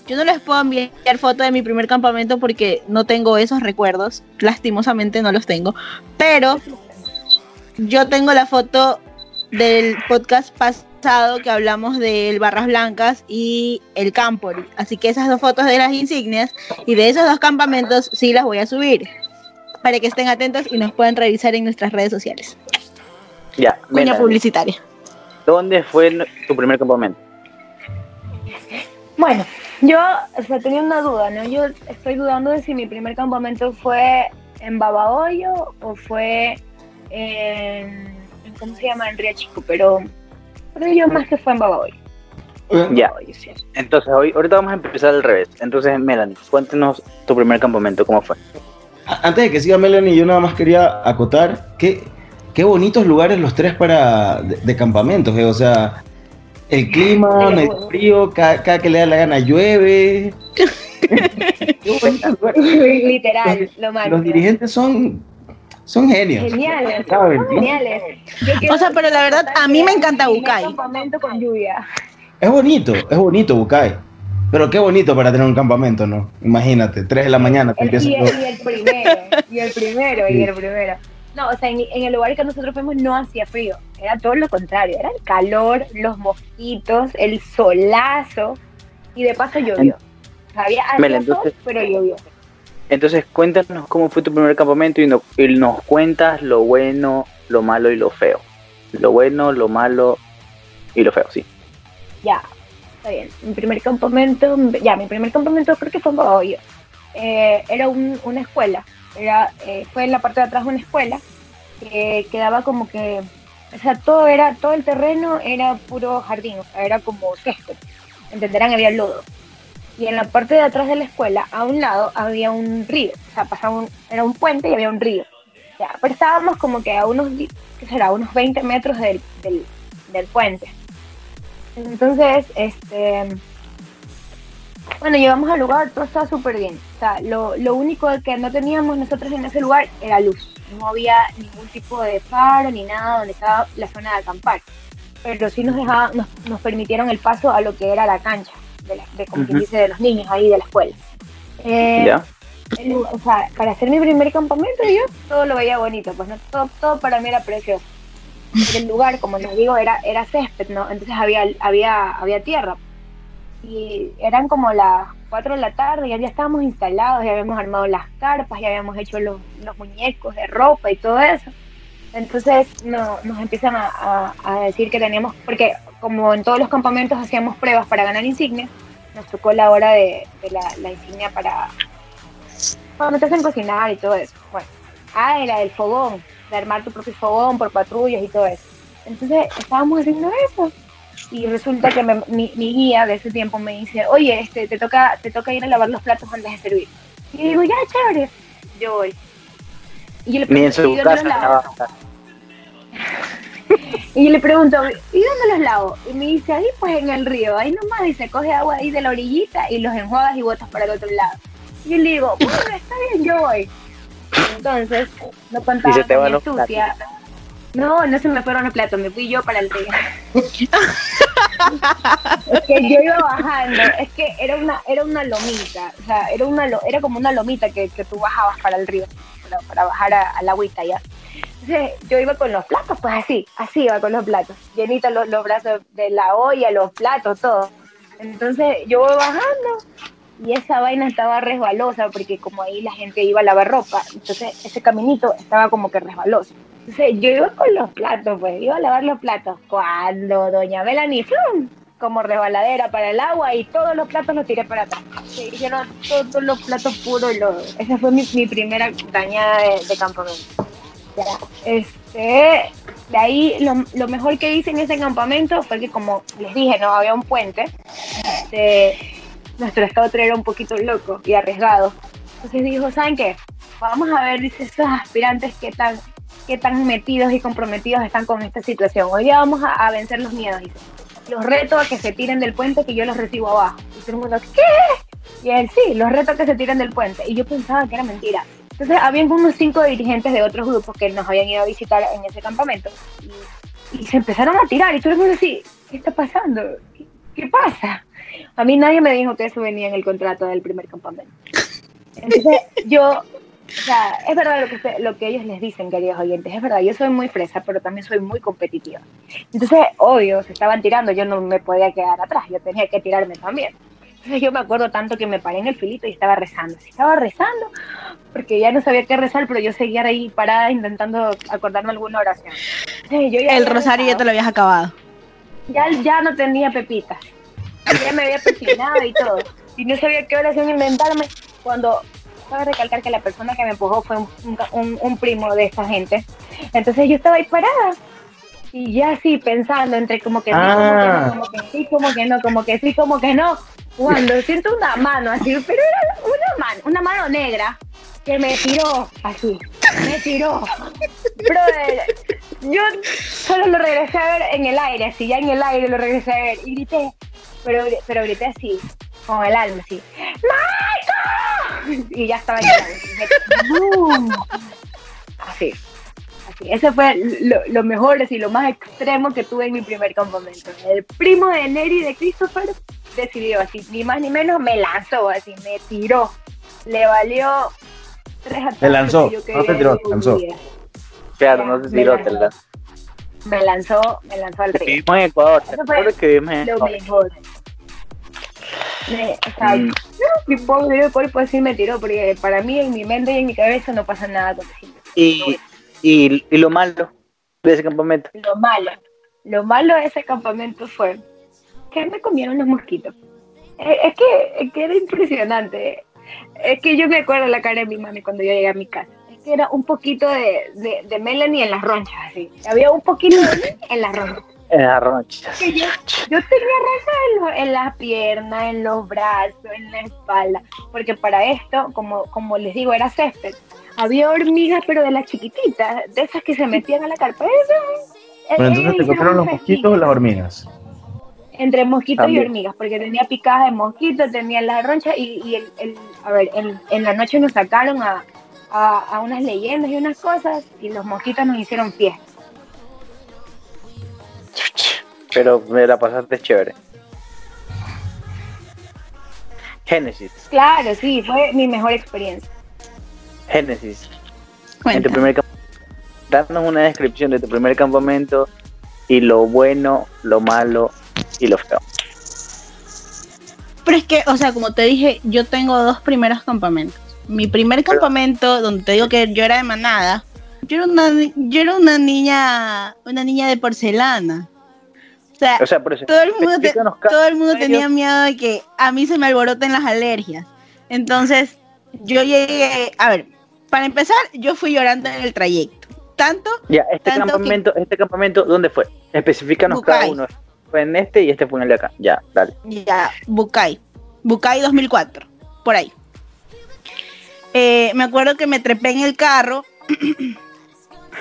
Yo no les puedo enviar foto de mi primer campamento porque no tengo esos recuerdos, lastimosamente no los tengo, pero yo tengo la foto del podcast pasado que hablamos del Barras Blancas y el Campori. Así que esas dos fotos de las insignias y de esos dos campamentos sí las voy a subir para que estén atentos y nos puedan revisar en nuestras redes sociales. Ya, Cuña publicitaria. ¿dónde fue tu primer campamento? Bueno, yo, o sea, tenía una duda, ¿no? Yo estoy dudando de si mi primer campamento fue en Babahoyo o fue en, en- ¿cómo se llama? En Río Chico, pero, pero yo más que fue en Babahoyo. Ya. Babahoyo, sí. Entonces, hoy, ahorita vamos a empezar al revés. Entonces, Melanie, cuéntenos tu primer campamento, ¿cómo fue? Antes de que siga Melanie, yo nada más quería acotar que qué bonitos lugares los tres para de, de campamentos, eh, o sea, el clima, medio bueno. frío, cada, cada que le da la gana llueve. Literal, lo máximo. Los dirigentes son, son genios. Geniales, son ¿no? geniales. Yo O sea, pero la verdad, a mí me encanta primer Bucay. campamento con lluvia. Es bonito, es bonito Bucay. Pero qué bonito para tener un campamento, ¿no? Imagínate, 3 de la mañana te El- empiezas y, a- el, y el primero, y el primero, y el primero. No, o sea, en, en el lugar que nosotros fuimos no hacía frío, era todo lo contrario, era el calor, los mosquitos, el solazo, y de paso llovió. O sea, había Mela, sol, entonces- pero llovió. Entonces, cuéntanos cómo fue tu primer campamento y, no- y nos cuentas lo bueno, lo malo y lo feo. Lo bueno, lo malo y lo feo, sí. Ya, está bien. Mi primer campamento, ya, mi primer campamento creo que fue en Babahoyo. Eh, era un- una escuela, era, eh, fue en la parte de atrás de una escuela que quedaba como que, o sea, todo era, todo el terreno era puro jardín, o sea, era como césped, entenderán, había lodo. Y en la parte de atrás de la escuela, a un lado, había un río, o sea, pasaba un, era un puente y había un río. Ya, pero estábamos como que a unos, ¿qué será? Unos 20 metros del, del, del puente. Entonces, este. Bueno, llegamos al lugar, todo estaba súper bien. O sea, lo, lo único que no teníamos nosotros en ese lugar era luz. No había ningún tipo de faro ni nada donde estaba la zona de acampar. Pero sí nos dejaba, nos, nos permitieron el paso a lo que era la cancha, de, la- de como quien Ujú. dice, de los niños ahí de la escuela. Eh, o sea, para hacer mi primer campamento yo todo lo veía bonito, pues no todo, todo para mí era precioso. Pero el lugar, como les digo, era, era césped, ¿no? Entonces había, había, había tierra. Y eran como las 4 de la tarde, ya, ya estábamos instalados, ya habíamos armado las carpas, ya habíamos hecho los, los muñecos de ropa y todo eso. Entonces no, nos empiezan a, a- decir que teníamos, porque como en todos los campamentos hacíamos pruebas para ganar insignias, nos tocó la hora de, la, insignia para cuando te hacen cocinar y todo eso. Bueno, ah, era el fogón, de armar tu propio fogón por patrullas y todo eso. Entonces estábamos haciendo eso y resulta que me- mi, mi guía de ese tiempo me dice, oye, este, te toca, te toca ir a lavar los platos antes de servir. Y digo, ya, chévere, yo voy. Y yo le pregunto, "¿Y dónde los lavo?". Y yo le pregunto, ¿y dónde los lavo? Y me dice, ahí pues en el río, ahí nomás, y se coge agua ahí de la orillita y los enjuagas y botas para el otro lado. Y yo le digo, bueno, está bien, yo voy. Entonces, no contaba Y se te con mi astucia. No, no se me fueron los platos, me fui yo para el río. es que yo iba bajando, es que era una, era una lomita, o sea, era una lo- era como una lomita que, que tú bajabas para el río, para, bajar a, la agüita ya. Entonces yo iba con los platos, pues así, así iba con los platos, llenitos los, los brazos de la olla, los platos, todo. Entonces yo voy bajando y esa vaina estaba resbalosa porque como ahí la gente iba a lavar ropa, entonces ese caminito estaba como que resbaloso. Yo iba con los platos, pues iba a lavar los platos. Cuando doña Melanie, ¡fum! como resbaladera para el agua y todos los platos los tiré para atrás. Se hicieron todos los platos puros. Lo, esa fue mi, primera dañada de, campamento. Este, de ahí lo, mejor que hice en ese campamento fue que como les dije, no había un puente. Este, nuestro estado era un poquito loco y arriesgado. Entonces dijo, ¿saben qué? Vamos a ver, dice, estos aspirantes qué tan, qué tan metidos y comprometidos están con esta situación. Hoy día vamos a, a vencer los miedos. Los reto a que se tiren del puente que yo los recibo abajo. Y todo el mundo, ¿qué? Y él, sí, los reto a que se tiren del puente. Y yo pensaba que era mentira. Entonces, habían unos cinco dirigentes de otros grupos que nos habían ido a visitar en ese campamento. Y, y se empezaron a tirar. Y todo el mundo así, ¿qué está pasando? ¿Qué, qué pasa? A mí nadie me dijo que eso venía en el contrato del primer campamento. Entonces, yo O sea, es verdad lo que, lo que ellos les dicen, queridos oyentes, es verdad, yo soy muy fresa, pero también soy muy competitiva. Entonces, obvio, se estaban tirando, yo no me podía quedar atrás, yo tenía que tirarme también. Entonces yo me acuerdo tanto que me paré en el filito y estaba rezando, estaba rezando, porque ya no sabía qué rezar, pero yo seguía ahí parada intentando acordarme alguna oración. Entonces, yo ya El rosario ya rezado te lo habías acabado. ya, ya no tenía pepitas. Ya me había persinado y todo. Y no sabía qué oración inventarme cuando cabe recalcar que la persona que me empujó fue un, un- un primo de esta gente. Entonces yo estaba ahí parada. Y ya así pensando entre como que sí, Ah. como que no, como que sí, como que no, como que sí, como que no. Cuando siento una mano así, pero era una mano, una mano negra que me tiró así, me tiró. Brother, yo solo lo regresé a ver en el aire, así, ya en el aire lo regresé a ver y grité, pero, pero grité así, con el alma, así, ¡Michael! Y ya estaba llorando. Así, así. Ese fue lo, lo mejor, así, lo más extremo que tuve en mi primer campamento. El primo de Neri de Christopher decidió así, ni más ni menos, me lanzó, así, me tiró. Le valió tres ataques. Te lanzó, que no te tiró, te lanzó. Claro, no lo lanzó. te la- Me lanzó, me lanzó al río. Vivimos en Ecuador, te Eso fue que vivimos en Lo Ecuador. mejor. Me, o sea, Mm. mi pobre cuerpo sí me tiró, porque para mí, en mi mente y en mi cabeza no pasa nada con. Y, y, y lo malo de ese campamento. Lo malo, lo malo de ese campamento fue que me comieron los mosquitos. Eh, Es que, es que era impresionante. Es que yo me acuerdo la cara de mi mami cuando yo llegué a mi casa. Es que era un poquito de, de, de Melanie en las ronchas, así. Había un poquito de en las ronchas. En las ronchas. yo, yo tenía raza en, lo- en las piernas, en los brazos, en la espalda, porque para esto, como, como les digo, era césped. Había hormigas, pero de las chiquititas, de esas que se metían a la carpeta. Pero entonces te comieron los mosquitos o las hormigas. Entre mosquitos y hormigas, porque tenía picadas de mosquitos, tenía las ronchas y, y el, el- a ver, en, en la noche nos sacaron a, a, a unas leyendas y unas cosas y los mosquitos nos hicieron fiesta. Pero me la pasaste chévere. Génesis. Claro, sí, fue mi mejor experiencia. Génesis. En tu primer Danos una descripción de tu primer campamento y lo bueno, lo malo y lo feo. Pero es que, o sea, como te dije, yo tengo dos primeros campamentos. Mi primer campamento, donde te digo que yo era de manada, yo era una, yo era una niña, una niña de porcelana. O sea, O sea, por eso. todo el mundo, te- cada todo el mundo tenía miedo de que a mí se me alboroten las alergias. Entonces, yo llegué, a ver, para empezar, yo fui llorando en el trayecto. Tanto Ya, este Tanto que- campamento, este campamento, ¿dónde fue? Especifícanos cada Bucay. uno. Fue en este y este fue en el de acá. Ya, dale. Ya, Bucay. Bucay 2004, por ahí. Eh, me acuerdo que me trepé en el carro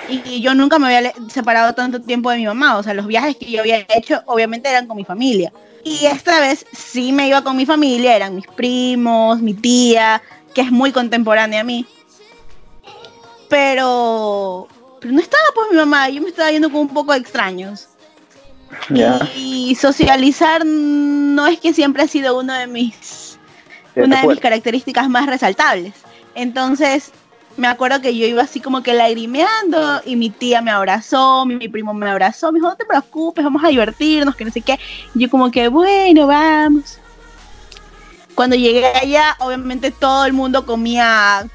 y, y yo nunca me había separado tanto tiempo de mi mamá. O sea, los viajes que yo había hecho obviamente eran con mi familia. Y esta vez sí me iba con mi familia, eran mis primos, mi tía, que es muy contemporánea a mí. Pero, pero no estaba pues mi mamá, yo me estaba viendo con un poco de extraños. Ya. Y socializar no es que siempre ha sido uno de mis de una de mis características más resaltables. Entonces, me acuerdo que yo iba así como que lagrimeando y mi tía me abrazó, mi, mi primo me abrazó, me dijo, no te preocupes, vamos a divertirnos, que no sé qué. Y yo como que, bueno, vamos. Cuando llegué allá, obviamente todo el mundo comía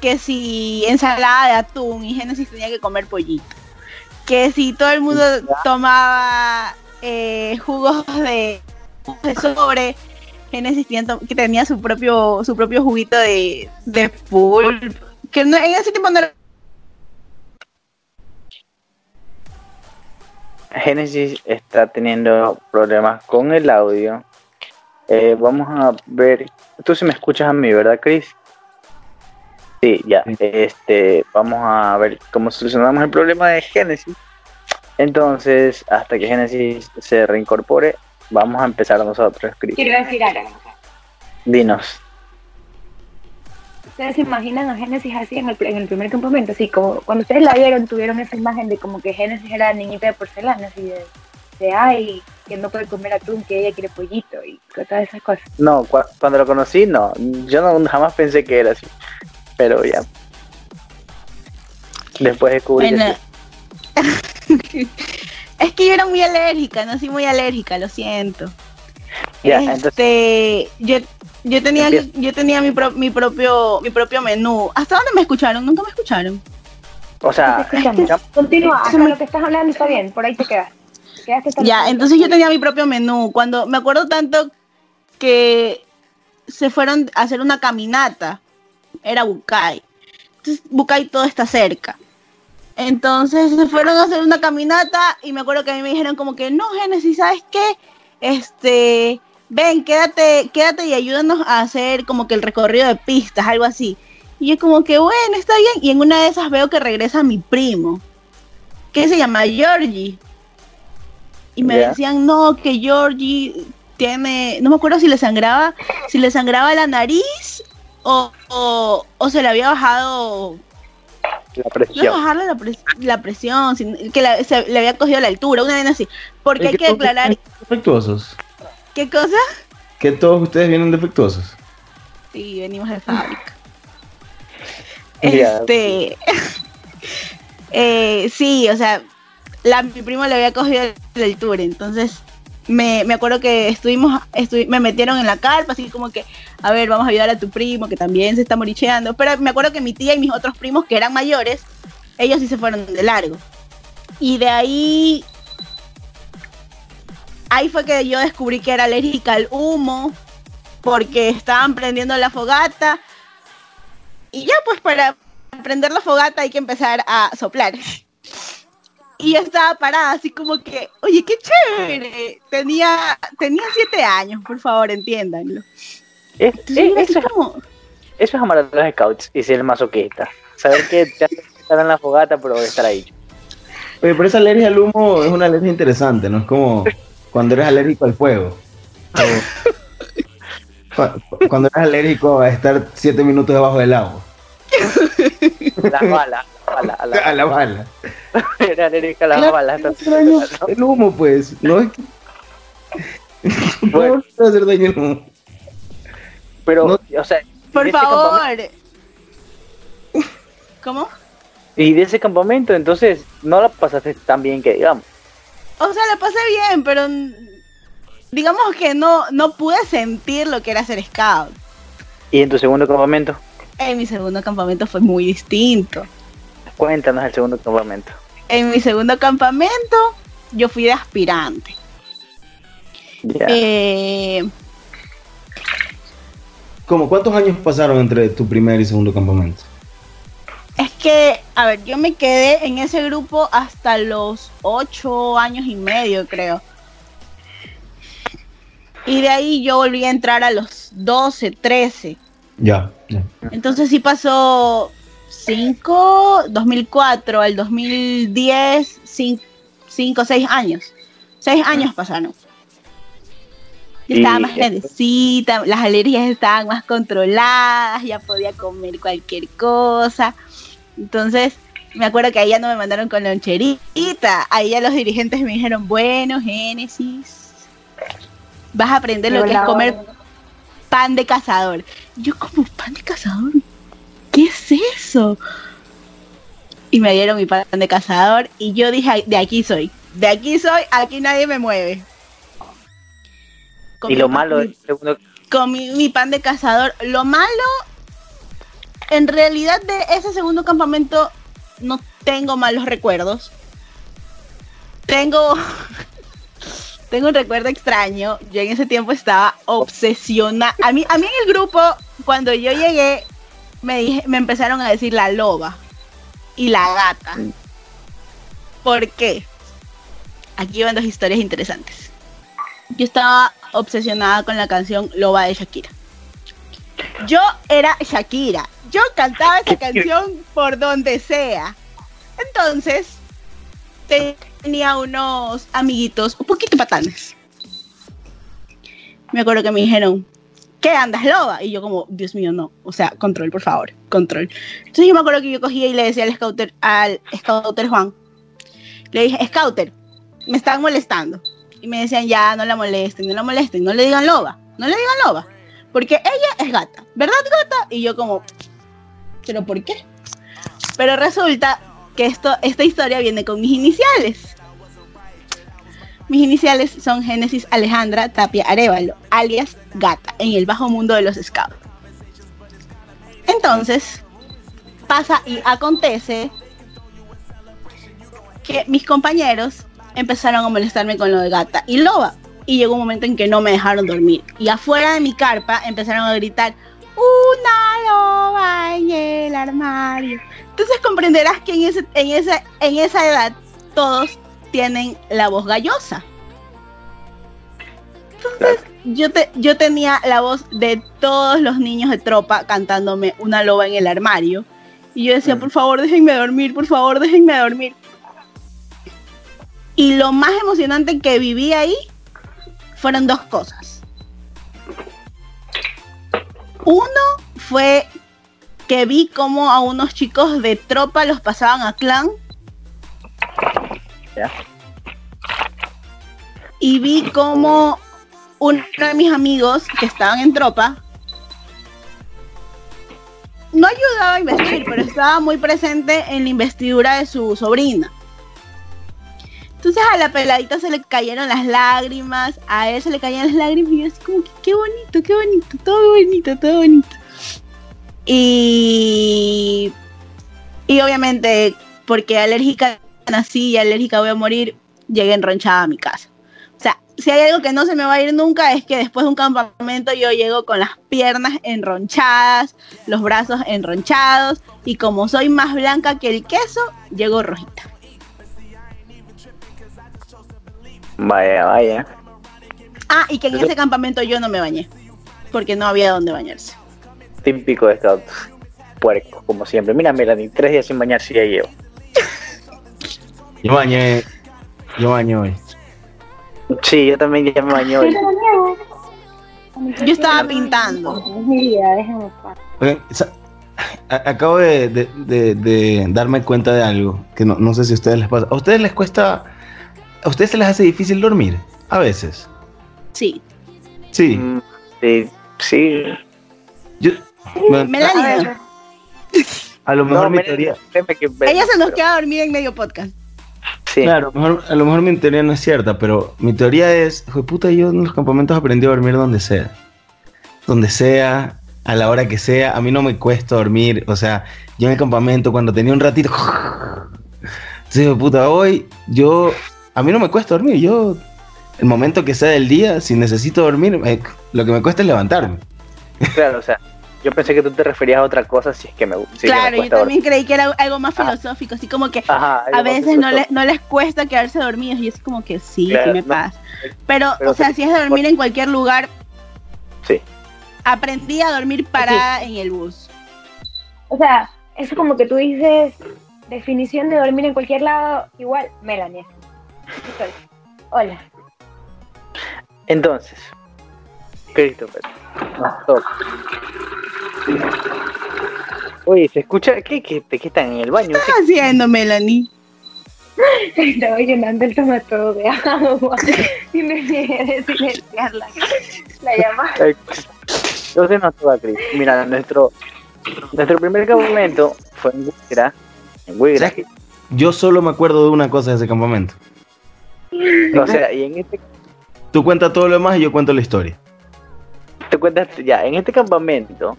que si ensalada de atún y Génesis tenía que comer pollito. Que si todo el mundo tomaba eh, jugos de, de sobre, Génesis tenía, que tenía su propio su propio juguito de, de pulp. Que no- en ese tiempo no era Génesis está teniendo problemas con el audio. Eh, vamos a ver. Tú sí me escuchas a mí, ¿verdad, Chris? Sí, ya. Este, vamos a ver cómo solucionamos el problema de Génesis. Entonces, hasta que Génesis se reincorpore, vamos a empezar nosotros, Chris. Quiero decir algo. Dinos. ¿Ustedes se imaginan a Génesis así en el, en el primer campamento? Así como cuando ustedes la vieron, tuvieron esa imagen de como que Génesis era la niñita de porcelana, así de, de ay, que no puede comer atún, que ella quiere pollito y todas esas cosas. No, cu- cuando lo conocí, no. Yo no, jamás pensé que era así. Pero ya. Después descubrí que Bueno, es que yo era muy alérgica, nací muy alérgica, lo siento. Ya, entonces, este, yo, yo tenía, Empieza. yo tenía mi, pro- mi propio, mi propio menú. ¿Hasta dónde me escucharon? Nunca me escucharon. o sea. Continúa, hasta lo que estás hablando está bien, por ahí te quedas. Te quedaste hasta Ya, entonces yo tenía mi propio menú. Cuando me acuerdo tanto que se fueron a hacer una caminata, era Bucay. Entonces, Bucay todo está cerca. Entonces se fueron a hacer una caminata y me acuerdo que a mí me dijeron como que no, Genesis, ¿sabes qué? Este, ven, quédate, quédate y ayúdanos a hacer como que el recorrido de pistas, algo así. Y yo como que bueno, está bien. Y en una de esas veo que regresa mi primo, que se llama Georgie. Y me decían, no, que Georgie tiene, no me acuerdo si le sangraba, si le sangraba la nariz o, o, o se le había bajado la presión. bajarle la, pres- la presión, sin- que la- se- le había cogido la altura, una vez así. Porque hay que declarar, defectuosos. ¿Qué cosa? Que todos ustedes vienen defectuosos. Sí, venimos de fábrica. Este, eh, sí, o sea, la, mi primo le había cogido la altura, entonces me, me acuerdo que estuvimos, estu- me metieron en la carpa, así como que, a ver, vamos a ayudar a tu primo, que también se está moricheando, pero me acuerdo que mi tía y mis otros primos, que eran mayores, ellos sí se fueron de largo. Y de ahí, ahí fue que yo descubrí que era alérgica al humo, porque estaban prendiendo la fogata, y ya pues para prender la fogata hay que empezar a soplar. Y yo estaba parada así como que, oye, qué chévere. Tenía, tenía siete años, por favor, entiéndanlo. Es- Entonces, es- yo era así eso, es, como, eso es amar a los scouts y ser masoquista. Saber que te estar en la fogata, pero estar ahí. Oye, pero esa alergia al humo es una alergia interesante, ¿no? Es como cuando eres alérgico al fuego. O cuando eres alérgico a estar siete minutos debajo del agua. Las balas, las balas, a la- A la bala. era alérgica a las Claro, balas. no El humo, pues. No es que. Bueno. No puede hacer daño el humo. Pero, No. o sea, por favor. campamento- ¿Cómo? y de ese campamento, entonces, no la pasaste tan bien que digamos. O sea, la pasé bien, pero digamos que no, no pude sentir lo que era ser scout. Y en tu segundo campamento, En mi segundo campamento fue muy distinto. cuéntanos el segundo campamento. En mi segundo campamento yo fui de aspirante. Eh, ¿Cómo? ¿Cuántos años pasaron entre tu primer y segundo campamento? Es que, a ver, yo me quedé en ese grupo hasta los ocho años y medio, creo. Y de ahí yo volví a entrar a los 12, 13. Ya, ya. Entonces sí pasó 5, 2004 al 2010, 5, 6 años. 6 años pasaron. Yo estaba más grandecita, las alergias estaban más controladas, ya podía comer cualquier cosa. Entonces, me acuerdo que ahí ya no me mandaron con loncherita. Ahí ya los dirigentes me dijeron, bueno, Génesis, vas a aprender lo que es comer pan de cazador. Yo como pan de cazador. ¿Qué es eso? Y me dieron mi pan de cazador y yo dije, "Ay, de aquí soy. De aquí soy, aquí nadie me mueve. Y lo pan- malo mi- del segundo, comí mi pan de cazador. Lo malo, en realidad de ese segundo campamento no tengo malos recuerdos. Tengo, tengo un recuerdo extraño. Yo en ese tiempo estaba obsesionada. A mí, a mí en el grupo, cuando yo llegué, me, dije, me empezaron a decir la loba y la gata. ¿Por qué? Aquí van dos historias interesantes. Yo estaba obsesionada con la canción Loba de Shakira. Yo era Shakira. Yo cantaba esa canción por donde sea. Entonces, tenía unos amiguitos un poquito patanes. Me acuerdo que me dijeron, ¿qué andas loba? Y yo como, Dios mío, no. O sea, control, por favor, control. Entonces yo me acuerdo que yo cogía y le decía al scouter, al scouter Juan, le dije, scouter, me están molestando. Y me decían, ya, no la molesten, no la molesten, no le digan loba, no le digan loba. Porque ella es gata, ¿verdad gata? Y yo como, ¿pero por qué? Pero resulta que esto, esta historia viene con mis iniciales. Mis iniciales son Génesis Alejandra Tapia Arevalo, alias Gata, en el bajo mundo de los scouts. Entonces, pasa y acontece que mis compañeros empezaron a molestarme con lo de Gata y Loba. Y llegó un momento en que no me dejaron dormir. Y afuera de mi carpa empezaron a gritar, una loba en el armario. Entonces comprenderás que en, ese, en, esa, en esa edad todos tienen la voz gallosa. Entonces yo, te, yo tenía la voz de todos los niños de tropa cantándome una loba en el armario. Y yo decía, por favor, déjenme dormir, por favor, déjenme dormir. Y lo más emocionante que viví ahí fueron dos cosas. Uno fue que vi como a unos chicos de tropa los pasaban a clan. Y vi como uno de mis amigos que estaban en tropa no ayudaba a investir, pero estaba muy presente en la investidura de su sobrina. Entonces a la peladita se le cayeron las lágrimas, a él se le caían las lágrimas y así como que qué bonito, qué bonito, todo bonito, todo bonito. Y, y obviamente porque alérgica nací y alérgica voy a morir, llegué enronchada a mi casa. O sea, si hay algo que no se me va a ir nunca es que después de un campamento yo llego con las piernas enronchadas, los brazos enronchados y como soy más blanca que el queso, llego rojita. Vaya, vaya. Ah, y que en ese campamento yo no me bañé, porque no había donde bañarse. Típico de estos puercos, como siempre. Mira, Melanie, tres días sin bañarse ya llevo. Yo bañé. Yo bañé hoy. Sí, yo también ya me bañé hoy. Yo estaba pintando. Oigan, Acabo de, de- de- de darme cuenta de algo que no, no sé si a ustedes les pasa. ¿A ustedes les cuesta, a ustedes se les hace difícil dormir? A veces. Sí. Sí. Mm, Sí, sí. Yo, bueno, Melanie, no. a lo mejor No, mi teoría, ella se nos pero- queda dormida en medio podcast. Sí. claro, mejor- a lo mejor mi teoría no es cierta, pero mi teoría es, hijo de puta, yo en los campamentos aprendí a dormir donde sea. Donde sea, a la hora que sea, a mí no me cuesta dormir, o sea, yo en el campamento cuando tenía un ratito, entonces, hijo de puta, hoy yo, a mí no me cuesta dormir, yo, el momento que sea del día, si necesito dormir, eh, lo que me cuesta es levantarme. Claro, o sea, yo pensé que tú te referías a otra cosa si es que me, si me claro, yo también creí que era algo más Ah. filosófico, así como que. Ajá, a veces no, le- no les cuesta quedarse dormidos y es como que sí, Claro, sí me no. pasa. Pero, Pero o sea, si es dormir en cualquier lugar, Sí. aprendí a dormir parada en el bus. O sea, eso como que tú dices, definición de dormir en cualquier lado, igual, Melanie. Hola. Entonces, Christopher, nos toca. Oye, ¿se escucha? ¿Qué, qué, qué están en el baño? ¿Qué estás haciendo, Melanie? Estaba llenando el tomate de agua y me llegué de silenciar la, la llamada. ¿Qué? Entonces nos toca, Chris. Mira, nuestro, nuestro primer campamento fue en Huigra. En Huigra. ¿Sabes qué? Yo solo me acuerdo de una cosa de ese campamento. O sea, y en este Tú cuentas todo lo demás y yo cuento la historia. te cuentas, ya, en este campamento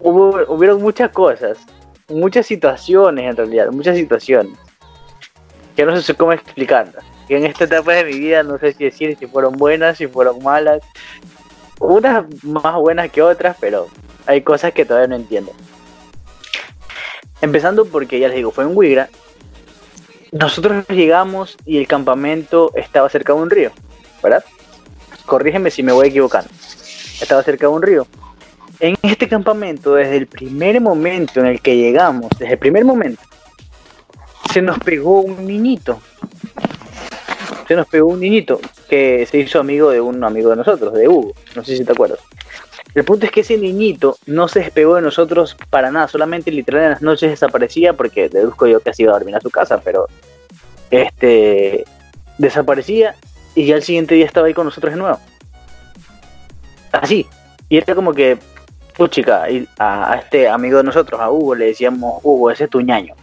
hubo, hubieron muchas cosas, muchas situaciones en realidad, muchas situaciones, que no sé cómo explicarlas. Que en esta etapa de mi vida no sé si decir si fueron buenas, si fueron malas, unas más buenas que otras, pero hay cosas que todavía no entiendo. Empezando porque ya les digo, fue en Huigra. Nosotros llegamos y el campamento estaba cerca de un río, ¿verdad? Corrígeme si me voy equivocando estaba cerca de un río. En este campamento, desde el primer momento en el que llegamos, desde el primer momento, se nos pegó un niñito. Se nos pegó un niñito que se hizo amigo de un amigo de nosotros, de Hugo. No sé si te acuerdas. El punto es que ese niñito no se despegó de nosotros para nada, solamente literal en las noches desaparecía porque deduzco yo que se iba a dormir a su casa, pero este desaparecía y ya el siguiente día estaba ahí con nosotros de nuevo así. Y era como que, puchica, a este amigo de nosotros, a Hugo, le decíamos, Hugo, ese es tu ñaño.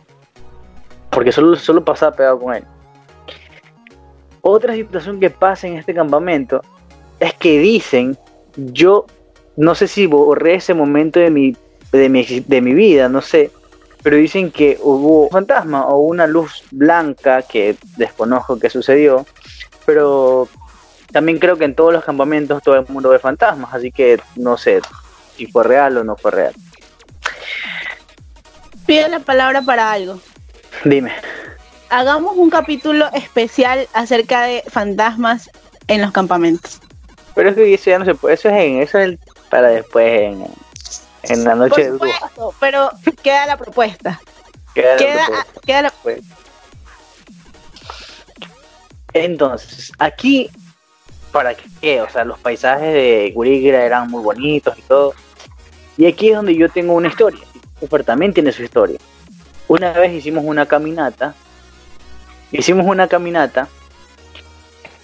porque solo, solo pasaba pegado con él. Otra situación que pasa en este campamento es que dicen, yo no sé si borré ese momento de mi, de mi, de mi vida, no sé, pero dicen que hubo un fantasma o una luz blanca que desconozco qué sucedió, pero también creo que en todos los campamentos todo el mundo ve fantasmas, así que no sé si fue real o no fue real. Pido la palabra para algo. Dime. Hagamos un capítulo especial acerca de fantasmas en los campamentos. Pero es que eso ya no se puede, eso es, en, eso es el- para después en, en la noche de supuesto, pero queda la propuesta. Queda la Queda, propuesta. queda la- Entonces, aquí, ¿para qué? O sea, los paisajes de Gurigra eran muy bonitos y todo. Y aquí es donde yo tengo una historia. Cooper también tiene su historia. Una vez hicimos una caminata. Hicimos una caminata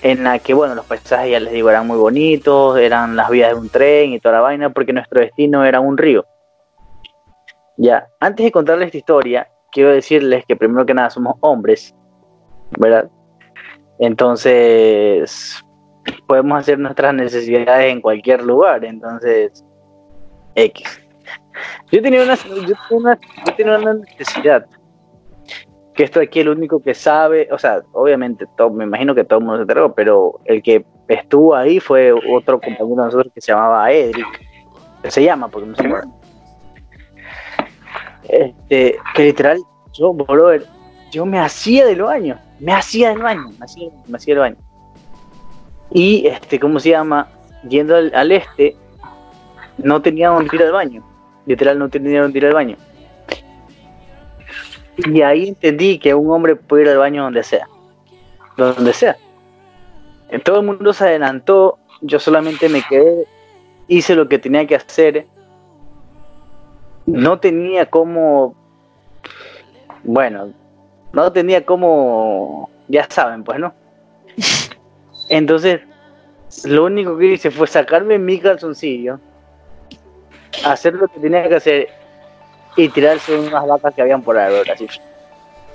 en la que, bueno, los paisajes, ya les digo, eran muy bonitos, eran las vías de un tren y toda la vaina, porque nuestro destino era un río. Ya, antes de contarles esta historia, quiero decirles que primero que nada somos hombres, ¿verdad? Entonces, podemos hacer nuestras necesidades en cualquier lugar. Entonces, X. Yo tenía una, yo tenía yo tenía una necesidad. Que esto aquí el único que sabe, o sea, obviamente, todo, me imagino que todo el mundo se enteró, pero el que estuvo ahí fue otro compañero de nosotros que se llamaba Edric. Que se llama, porque no se llama. Este, que literal, yo, brother, yo me hacía del baño, me hacía del baño, me hacía, me hacía del baño. Y, este, ¿cómo se llama? Yendo al, al este, no tenía donde ir al baño, literal no tenía donde ir al baño. Y ahí entendí que un hombre puede ir al baño donde sea, donde sea. Todo el mundo se adelantó, yo solamente me quedé, hice lo que tenía que hacer. No tenía como, bueno, no tenía como, ya saben, pues, ¿no? Entonces, lo único que hice fue sacarme mi calzoncillo, hacer lo que tenía que hacer y tirarse unas vacas que habían por bro, así.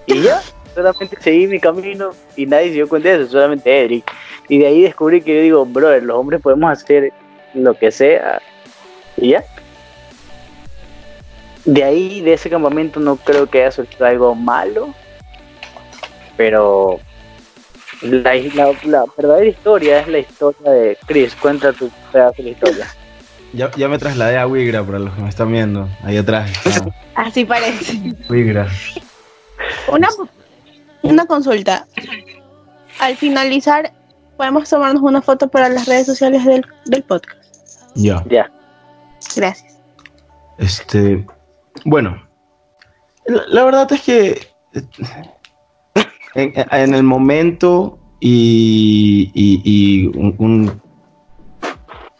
Y ya, solamente seguí mi camino y nadie se dio cuenta de eso, solamente Eric. Y de ahí descubrí que yo digo, brother, los hombres podemos hacer lo que sea y ya. De ahí, de ese campamento, no creo que haya surgido algo malo, pero la, la, la verdadera historia es la historia de Chris. Cuenta tu pedazo de historia. Ya, ya me trasladé a Wigra para los que me están viendo. Ahí atrás está Así parece. Wigra. Una, una consulta. Al finalizar, podemos tomarnos una foto para las redes sociales del, del podcast. Ya. Ya. Gracias. Este. Bueno. La, la verdad es que. eh, En, en el momento y, y- y un- un-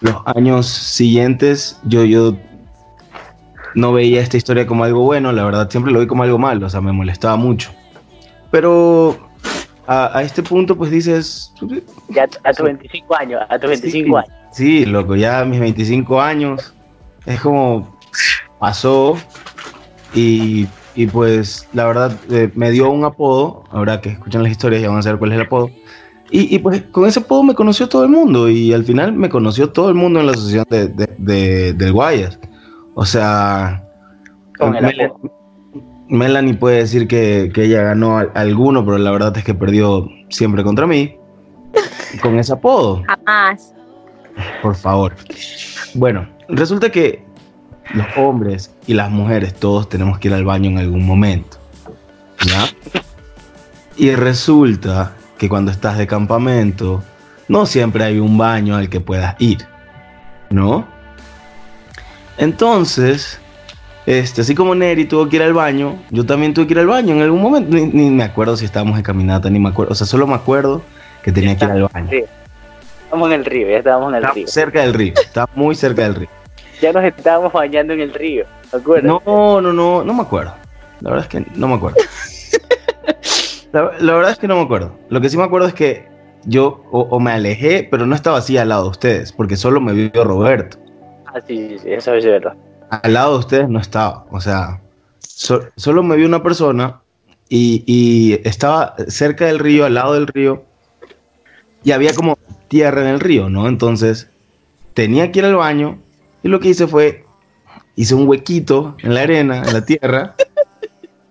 los años siguientes, yo, yo no veía esta historia como algo bueno, la verdad siempre lo vi como algo malo, o sea, me molestaba mucho. Pero a, a este punto, pues dices, Ya a tus 25 años, a tus 25 Sí. años. Sí, loco, ya a mis 25 años es como pasó y, y pues la verdad eh, me dio un apodo, ahora que escuchan las historias ya van a saber cuál es el apodo. Y, y, pues con ese apodo me conoció todo el mundo y al final me conoció todo el mundo en la asociación de, de- de- del Guayas. O sea, Con el Mel-. Melanie puede decir que, que ella ganó al- alguno, pero la verdad es que perdió siempre contra mí con ese apodo. Jamás. Por favor. Bueno, resulta que los hombres y las mujeres todos tenemos que ir al baño en algún momento. ¿Ya? Y resulta que cuando estás de campamento, no siempre hay un baño al que puedas ir. ¿No? Entonces, este, así como Neri tuvo que ir al baño, yo también tuve que ir al baño en algún momento. Ni, ni me acuerdo si estábamos en caminata, ni me acuerdo. O sea, solo me acuerdo que tenía que ir al baño. Sí. Estamos en el río, ya estábamos en el río. cerca del río, está muy cerca del río. Ya nos estábamos bañando en el río, ¿te acuerdas? No, no, no, no me acuerdo. La verdad es que no me acuerdo. La, la verdad es que no me acuerdo. Lo que sí me acuerdo es que yo o, o me alejé, pero no estaba así al lado de ustedes, porque solo me vio Roberto. Ah, sí, sí, sí, eso es verdad. Al lado de ustedes no estaba. O sea, so- solo me vio una persona y, y estaba cerca del río, al lado del río, y había como tierra en el río, ¿no? Entonces tenía que ir al baño y lo que hice fue, hice un huequito en la arena, en la tierra,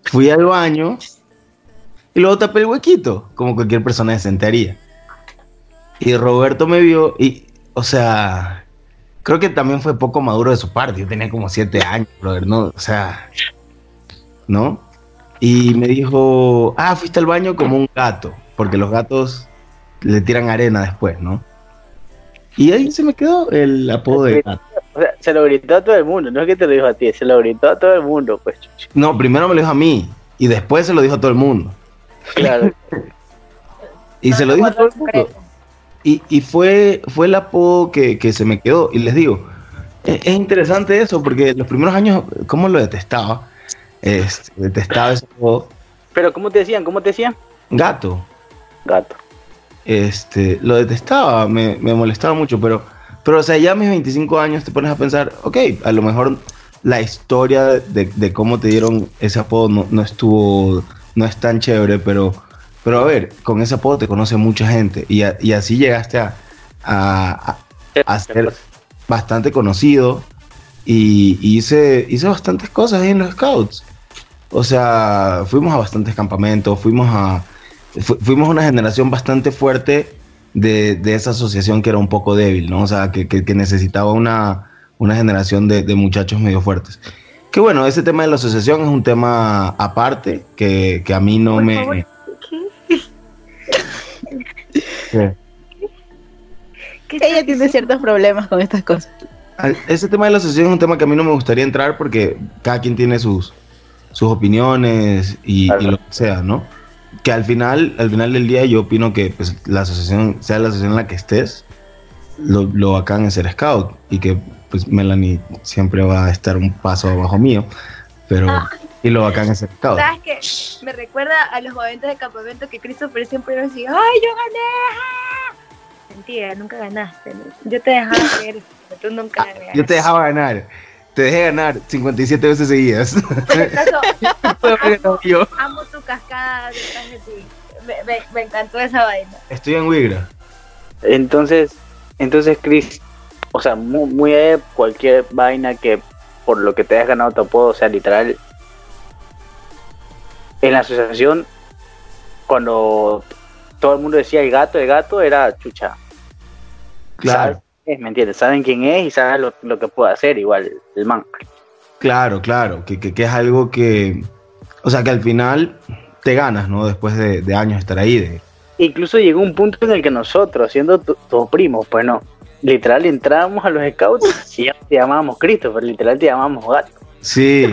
fui al baño y luego tapé el huequito, como cualquier persona decente haría. Y Roberto me vio y, o sea, creo que también fue poco maduro de su parte. Yo tenía como siete años, brother, ¿no? O sea, ¿no? Y me dijo, ah, fuiste al baño como un gato, porque los gatos le tiran arena después, ¿no? Y ahí se me quedó el apodo de gato. O sea, se lo gritó a todo el mundo, no es que te lo dijo a ti, se lo gritó a todo el mundo, pues. No, primero me lo dijo a mí y después se lo dijo a todo el mundo. Claro. Y se lo dijo a todo el mundo. Y, y fue, fue el apodo que, que se me quedó. Y les digo, es, es interesante eso, porque los primeros años, ¿cómo lo detestaba? Este, detestaba ese apodo. Pero ¿cómo te decían? ¿Cómo te decían? Gato. Gato. Este, lo detestaba, me, me molestaba mucho, pero, pero, o sea, ya a mis 25 años te pones a pensar, ok, a lo mejor la historia de, de cómo te dieron ese apodo no, no estuvo, no es tan chévere, pero, pero a ver, con ese apodo te conoce mucha gente y, así llegaste a, a, a- ser bastante conocido y, hice, hice bastantes cosas ahí en los scouts. O sea, fuimos a bastantes campamentos, fuimos a, fu- fuimos una generación bastante fuerte de, de esa asociación que era un poco débil, ¿no? O sea, que, que- que necesitaba una, una generación de, de muchachos medio fuertes. Que bueno, ese tema de la asociación es un tema aparte, que, que a mí no Por me... favor. ¿Qué? ¿Qué Ella tiene ciertos problemas con estas cosas. Ese tema de la asociación es un tema que a mí no me gustaría entrar porque cada quien tiene sus, sus opiniones y, Claro. y lo que sea, ¿no? Que al final, al final del día yo opino que pues, la asociación, sea la asociación en la que estés, lo, lo bacán es ser scout y que pues Melanie siempre va a estar un paso abajo mío, pero y lo bacán es ser scout. ¿Sabes qué? Me recuerda a los momentos de campamento que Christopher siempre nos decía, ¡ay, yo gané! Mentira, nunca ganaste. Yo te dejaba pero tú nunca me Yo te dejaba ganar, te dejé ganar 57 veces seguidas. El yo. amo tu cascada detrás de ti. Me, me- me encantó esa vaina. Estoy en Wigra. Entonces, entonces Chris, o sea, muy, muy de cualquier vaina que por lo que te hayas ganado tu apodo, o sea, literal, en la asociación, cuando todo el mundo decía el gato, el gato era chucha. Claro. ¿sabes? ¿Me entiendes? Saben quién es y saben lo, lo que puede hacer, igual el man. Claro, claro, que, que- que es algo que, o sea, que al final te ganas, ¿no? Después de, de años estar ahí. De, Incluso llegó un punto en el que nosotros, siendo tu- tus primos, pues no, literal entrábamos a los scouts y ya te llamábamos Christopher, literal te llamábamos gato. sí,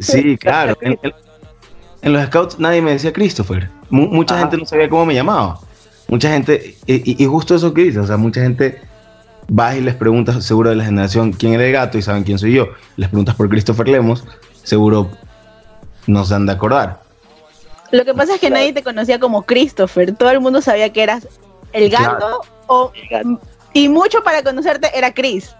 sí, claro. En, los scouts nadie me decía Christopher. Mu- mucha Ajá. gente no sabía cómo me llamaba. Mucha gente, y, justo eso que dices, o sea, mucha gente vas y les preguntas, seguro de la generación, quién era el gato y saben quién soy yo. Les preguntas por Christopher Lemos, seguro no se han de acordar. Lo que pasa es que nadie te conocía como Christopher. Todo el mundo sabía que eras el gato Claro. o, El gato. Y mucho para conocerte era Chris.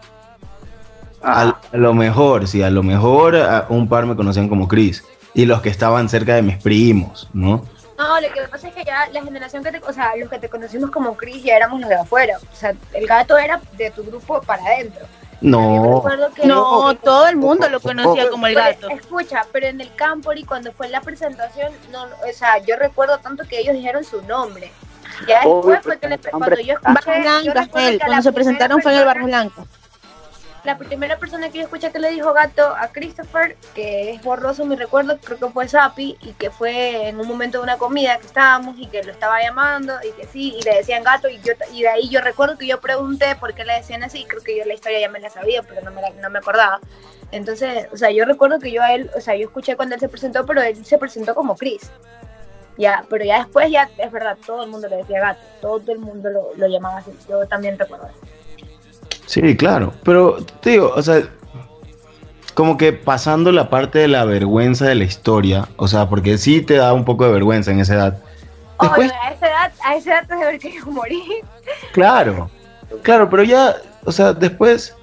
A, Ajá. a lo mejor, sí, a lo mejor a un par me conocían como Chris. Y los que estaban cerca de mis primos, ¿no? No, lo que pasa es que ya la generación que te, o sea, los que te conocimos como Chris ya éramos los de afuera. O sea, el gato era de tu grupo para adentro. Yo No, recuerdo que- No, todo el mundo lo conocía como el Pero, gato. Escucha, pero en el campo y cuando fue la presentación, no, o sea, yo recuerdo tanto que ellos dijeron su nombre. Ya después fue que le- cuando yo escuché, yo él, cuando se presentaron fue en el Barros Blanco. La primera persona que yo escuché que le dijo gato a Christopher, que es borroso mi recuerdo, creo que fue Sapi, y que fue en un momento de una comida que estábamos y que lo estaba llamando y que sí, y le decían gato, y yo y de ahí yo recuerdo que yo pregunté por qué le decían así, creo que yo la historia ya me la sabía, pero no me, la- no me acordaba. Entonces, o sea, yo recuerdo que yo a él, o sea, yo escuché cuando él se presentó, pero él se presentó como Chris. Ya, pero ya después ya, es verdad, todo el mundo le decía gato, todo el mundo lo, lo llamaba así, yo también recuerdo eso. sí, claro. Pero, te digo, o sea, como que pasando la parte de la vergüenza de la historia, o sea, porque sí te da un poco de vergüenza en esa edad. Después, a esa edad, a esa edad te de ver que yo morí. claro, claro, pero ya, o sea, después,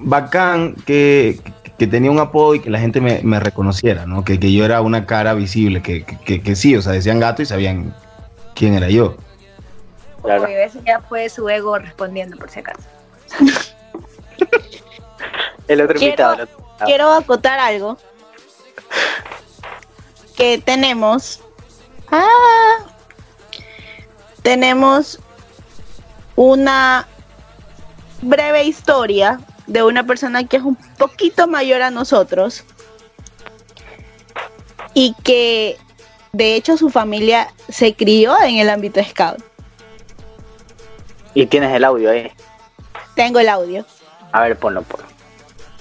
bacán que, que tenía un apodo y que la gente me, me reconociera, ¿no? Que, que yo era una cara visible, que, que- que- que sí, o sea, decían gato y sabían quién era yo. Claro. Uy, ese ya fue su ego respondiendo, por si acaso. El otro Quiero- invitado. el otro invitado. quiero acotar algo. Que tenemos. Ah, tenemos una breve historia de una persona que es un poquito mayor a nosotros y que de hecho su familia se crió en el ámbito scout. Y tienes el audio ahí. Tengo el audio. A ver, ponlo, ponlo.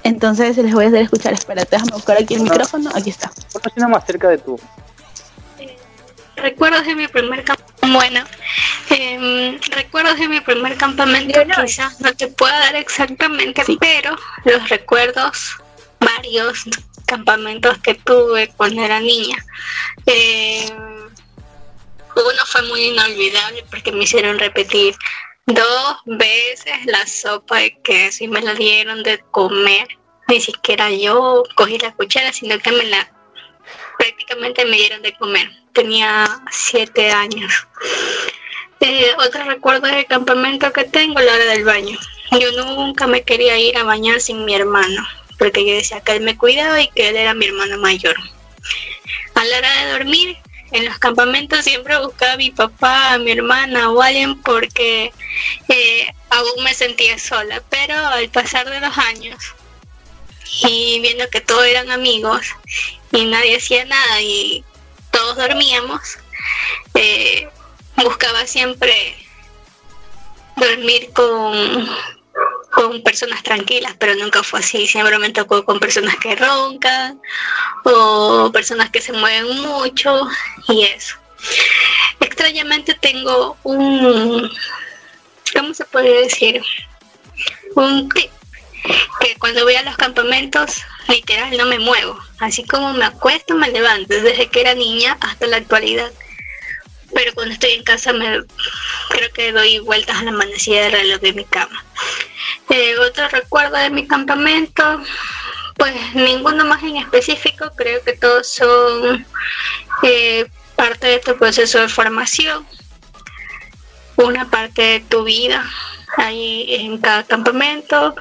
Entonces les voy a hacer escuchar. Espérate, déjame buscar aquí el micrófono. Aquí está. Ponlo más cerca de tu. Recuerdos de mi primer campamento. Bueno, em, recuerdos de mi primer campamento Leonor. quizás no te pueda dar exactamente, Sí. pero los recuerdos, varios campamentos que tuve cuando era niña. Em, uno fue muy inolvidable porque me hicieron repetir dos veces la sopa de queso y me la dieron de comer. Ni siquiera yo cogí la cuchara, sino que me la me dieron de comer. Tenía siete años. Eh, otro recuerdo del campamento que tengo, la hora del baño. Yo nunca me quería ir a bañar sin mi hermano, porque yo decía que él me cuidaba y que él era mi hermano mayor. A la hora de dormir, en los campamentos siempre buscaba a mi papá, a mi hermana o alguien porque eh, aún me sentía sola, pero al pasar de los años y viendo que todos eran amigos y nadie hacía nada y todos dormíamos, eh, buscaba siempre dormir con, con personas tranquilas, pero nunca fue así. Siempre me tocó con personas que roncan o personas que se mueven mucho y eso. Extrañamente tengo un, ¿cómo se puede decir? Un tip que cuando voy a los campamentos literal no me muevo, así como me acuesto me levanto desde que era niña hasta la actualidad. Pero cuando estoy en casa me creo que doy vueltas a la manecilla del reloj de mi cama. Eh, otro recuerdo de mi campamento, pues ninguno más en específico, creo que todos son eh, parte de tu proceso de formación, una parte de tu vida ahí en cada campamento.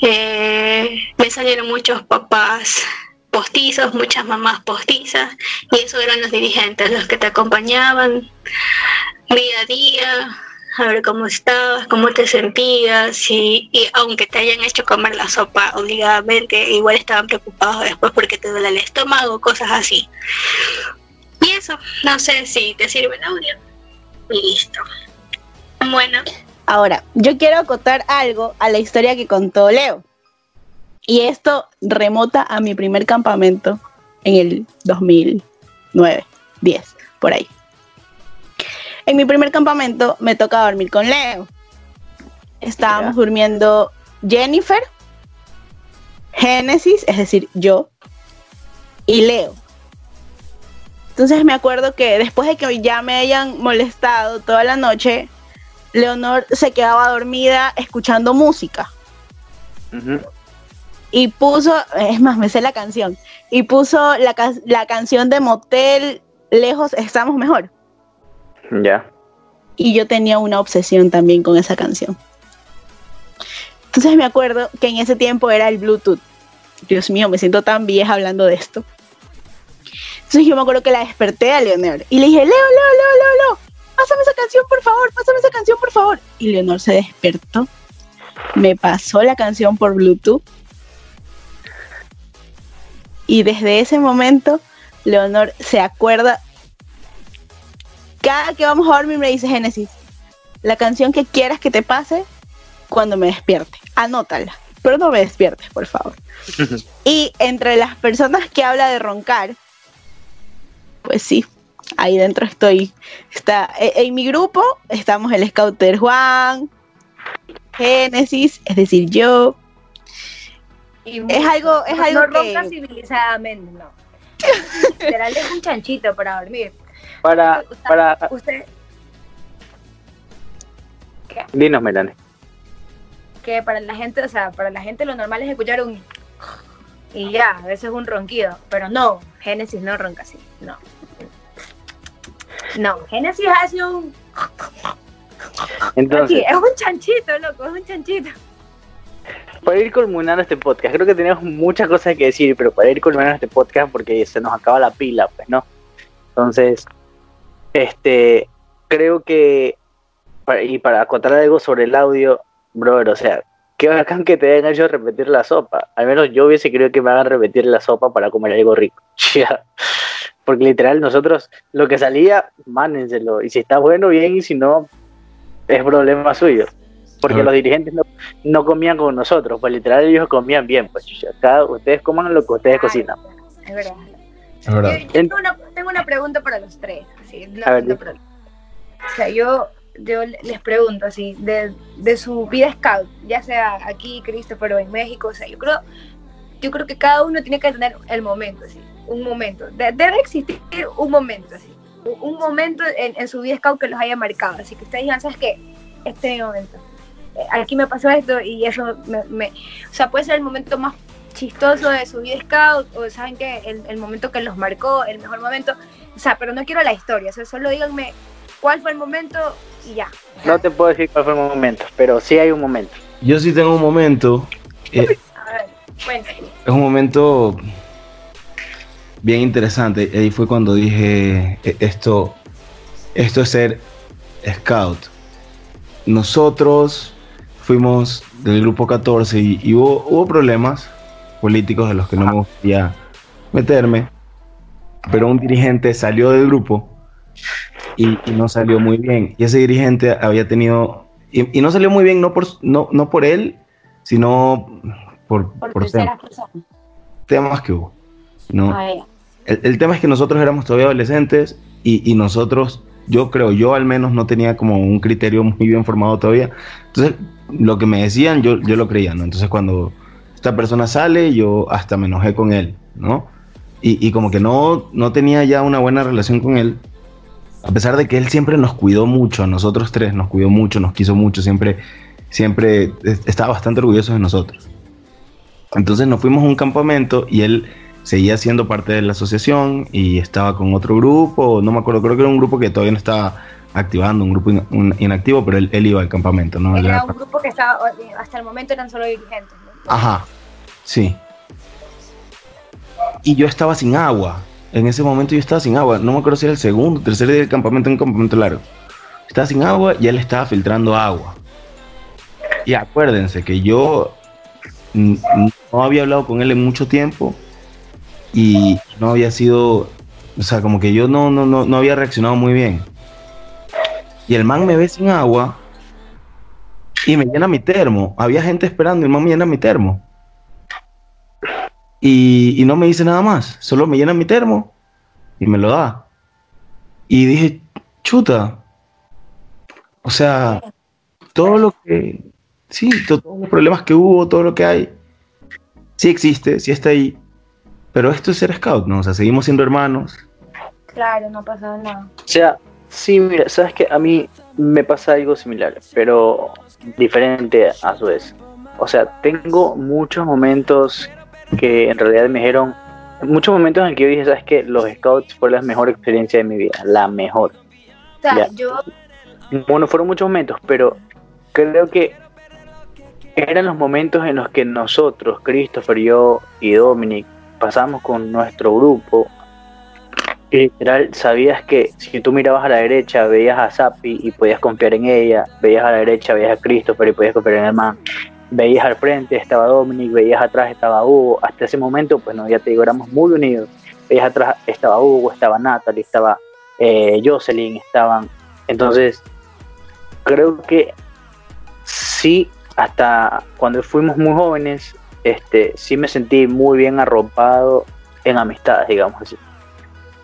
Eh, me salieron muchos papás postizos, muchas mamás postizas, y esos eran los dirigentes, los que te acompañaban día a día, a ver cómo estabas, cómo te sentías, y, y aunque te hayan hecho comer la sopa obligadamente, igual estaban preocupados después porque te duele el estómago, cosas así. Y eso, no sé si te sirve el audio. Listo. Bueno, Ahora, yo quiero acotar algo a la historia que contó Leo. Y esto remota a mi primer campamento en el 2009, 10, por ahí. En mi primer campamento me toca dormir con Leo. Estábamos durmiendo Jennifer, Génesis, es decir, yo, y Leo. Entonces me acuerdo que después de que ya me hayan molestado toda la noche, Leonor se quedaba dormida escuchando música y puso, es más, me sé la canción, y puso la, la canción de Motel Lejos Estamos Mejor. Ya. Y yo tenía una obsesión también con esa canción. Entonces me acuerdo que en ese tiempo era el Bluetooth. Dios mío, me siento tan vieja hablando de esto. Entonces yo me acuerdo que la desperté a Leonor y le dije, Leo, Leo, Leo, Leo, Leo, pásame esa canción, por favor, pásame esa canción, por favor. Y Leonor se despertó, me pasó la canción por Bluetooth. Y desde ese momento, Leonor se acuerda. Cada que vamos a dormir me dice Génesis, la canción que quieras que te pase cuando me despierte. Anótala, pero no me despiertes, por favor. y entre las personas que habla de roncar, pues sí, ahí dentro estoy. Está, e- en mi grupo estamos el Scouter Juan, Génesis, es decir, yo. Y Es algo, es no, algo ronca que civilizadamente, no. Literal es un chanchito para dormir. Para, para, Usted, dinos, Melanie. que para la gente, o sea, para la gente lo normal es escuchar un... y ya, a veces un ronquido, pero no, Génesis no ronca así, no. No, Génesis hace un... Entonces, Aquí, es un chanchito, loco, es un chanchito. para ir culminando este podcast, creo que tenemos muchas cosas que decir, pero para ir culminando este podcast, porque se nos acaba la pila, pues, ¿no? Entonces, este, creo que, y para acotar algo sobre el audio, brother, o sea, qué bacán que te hayan hecho repetir la sopa. Al menos yo hubiese querido que me hagan repetir la sopa para comer algo rico. Porque literal, nosotros, lo que salía, mándenselo. Y si está bueno, bien, y si no, es problema suyo. Porque los dirigentes no, no comían con nosotros, pues literal ellos comían bien, pues. Cada, ustedes coman lo que ustedes cocinan. Es verdad. Es verdad. Yo, yo tengo, una, tengo una pregunta para los tres. Así, una A ver, pregunta para- o sea, yo, yo les pregunto así, de, de su vida scout, ya sea aquí, Christopher, o en México, o sea, yo creo, yo creo que cada uno tiene que tener el momento, así, un momento. De- debe existir un momento, así, un- momento en, en su vida scout que los haya marcado. Así que ustedes digan, ¿sabes qué? Este es mi momento. Eh, Aquí me pasó esto y eso me, me- O sea, puede ser el momento más chistoso de su vida scout o saben que el, el momento que los marcó, el mejor momento. O sea, pero no quiero la historia, o sea, solo díganme cuál fue el momento y ya. No te puedo decir cuál fue el momento, pero sí hay un momento. Yo sí tengo un momento, eh, A ver, cuéntame. es un momento bien interesante. Ahí fue cuando dije, "E- esto, esto es ser scout. Nosotros fuimos del grupo 14 y, y hubo, hubo problemas políticos de los que no me gustaría meterme, pero un dirigente salió del grupo y, y no salió muy bien. Y ese dirigente había tenido, y, y no salió muy bien no por, no, no por él, sino por, Por por temas, que hubo. ¿no? Ah. El, el tema es que nosotros éramos todavía adolescentes y, y nosotros, yo creo, yo al menos no tenía como un criterio muy bien formado todavía. Entonces, lo que me decían, yo, yo lo creía, ¿no? Entonces, cuando esta persona sale, yo hasta me enojé con él, ¿no? Y, y como que no, no tenía ya una buena relación con él, a pesar de que él siempre nos cuidó mucho, a nosotros tres nos cuidó mucho, nos quiso mucho, siempre, siempre es- estaba bastante orgulloso de nosotros. Entonces nos fuimos a un campamento y él seguía siendo parte de la asociación y estaba con otro grupo, no me acuerdo, creo que era un grupo que todavía no estaba activando, un grupo in- un- inactivo, pero él, él iba al campamento, ¿no? Era era un grupo que estaba, hasta el momento eran solo dirigentes. ¿no? Ajá, sí. Y yo estaba sin agua. En ese momento yo estaba sin agua. No me acuerdo si era el segundo, tercer día del campamento, un campamento largo. Estaba sin agua y él estaba filtrando agua. Y acuérdense que yo no había hablado con él en mucho tiempo y no había sido, o sea, como que yo no, no, no, no había reaccionado muy bien. Y el man me ve sin agua y me llena mi termo. Había gente esperando y el man me llena mi termo. Y, y no me dice nada más. Solo me llena mi termo y me lo da. Y dije, chuta. O sea, todo lo que... Sí, to- todos los problemas que hubo, todo lo que hay, sí existe, sí está ahí. Pero esto es ser scout, ¿no? O sea, seguimos siendo hermanos. Claro, no ha pasado nada. O sea, sí, mira, sabes que a mí me pasa algo similar, pero diferente a su vez. O sea, tengo muchos momentos que en realidad me dijeron, muchos momentos en el que yo dije, sabes que los scouts fue la mejor experiencia de mi vida, la mejor. O sea, yo, Bueno, fueron muchos momentos, pero creo que eran los momentos en los que nosotros, Christopher, yo y Dominic, pasamos con nuestro grupo. Literal, sabías que si tú mirabas a la derecha, veías a Sapi y podías confiar en ella, veías a la derecha, veías a Christopher y podías confiar en el man, veías al frente, estaba Dominic, veías atrás, estaba Hugo. Hasta ese momento, pues no, ya te digo, éramos muy unidos. Veías atrás, estaba Hugo, estaba Natalie, estaba eh, Jocelyn, estaban. Entonces, creo que sí, hasta cuando fuimos muy jóvenes, este, sí me sentí muy bien arropado en amistades, digamos así.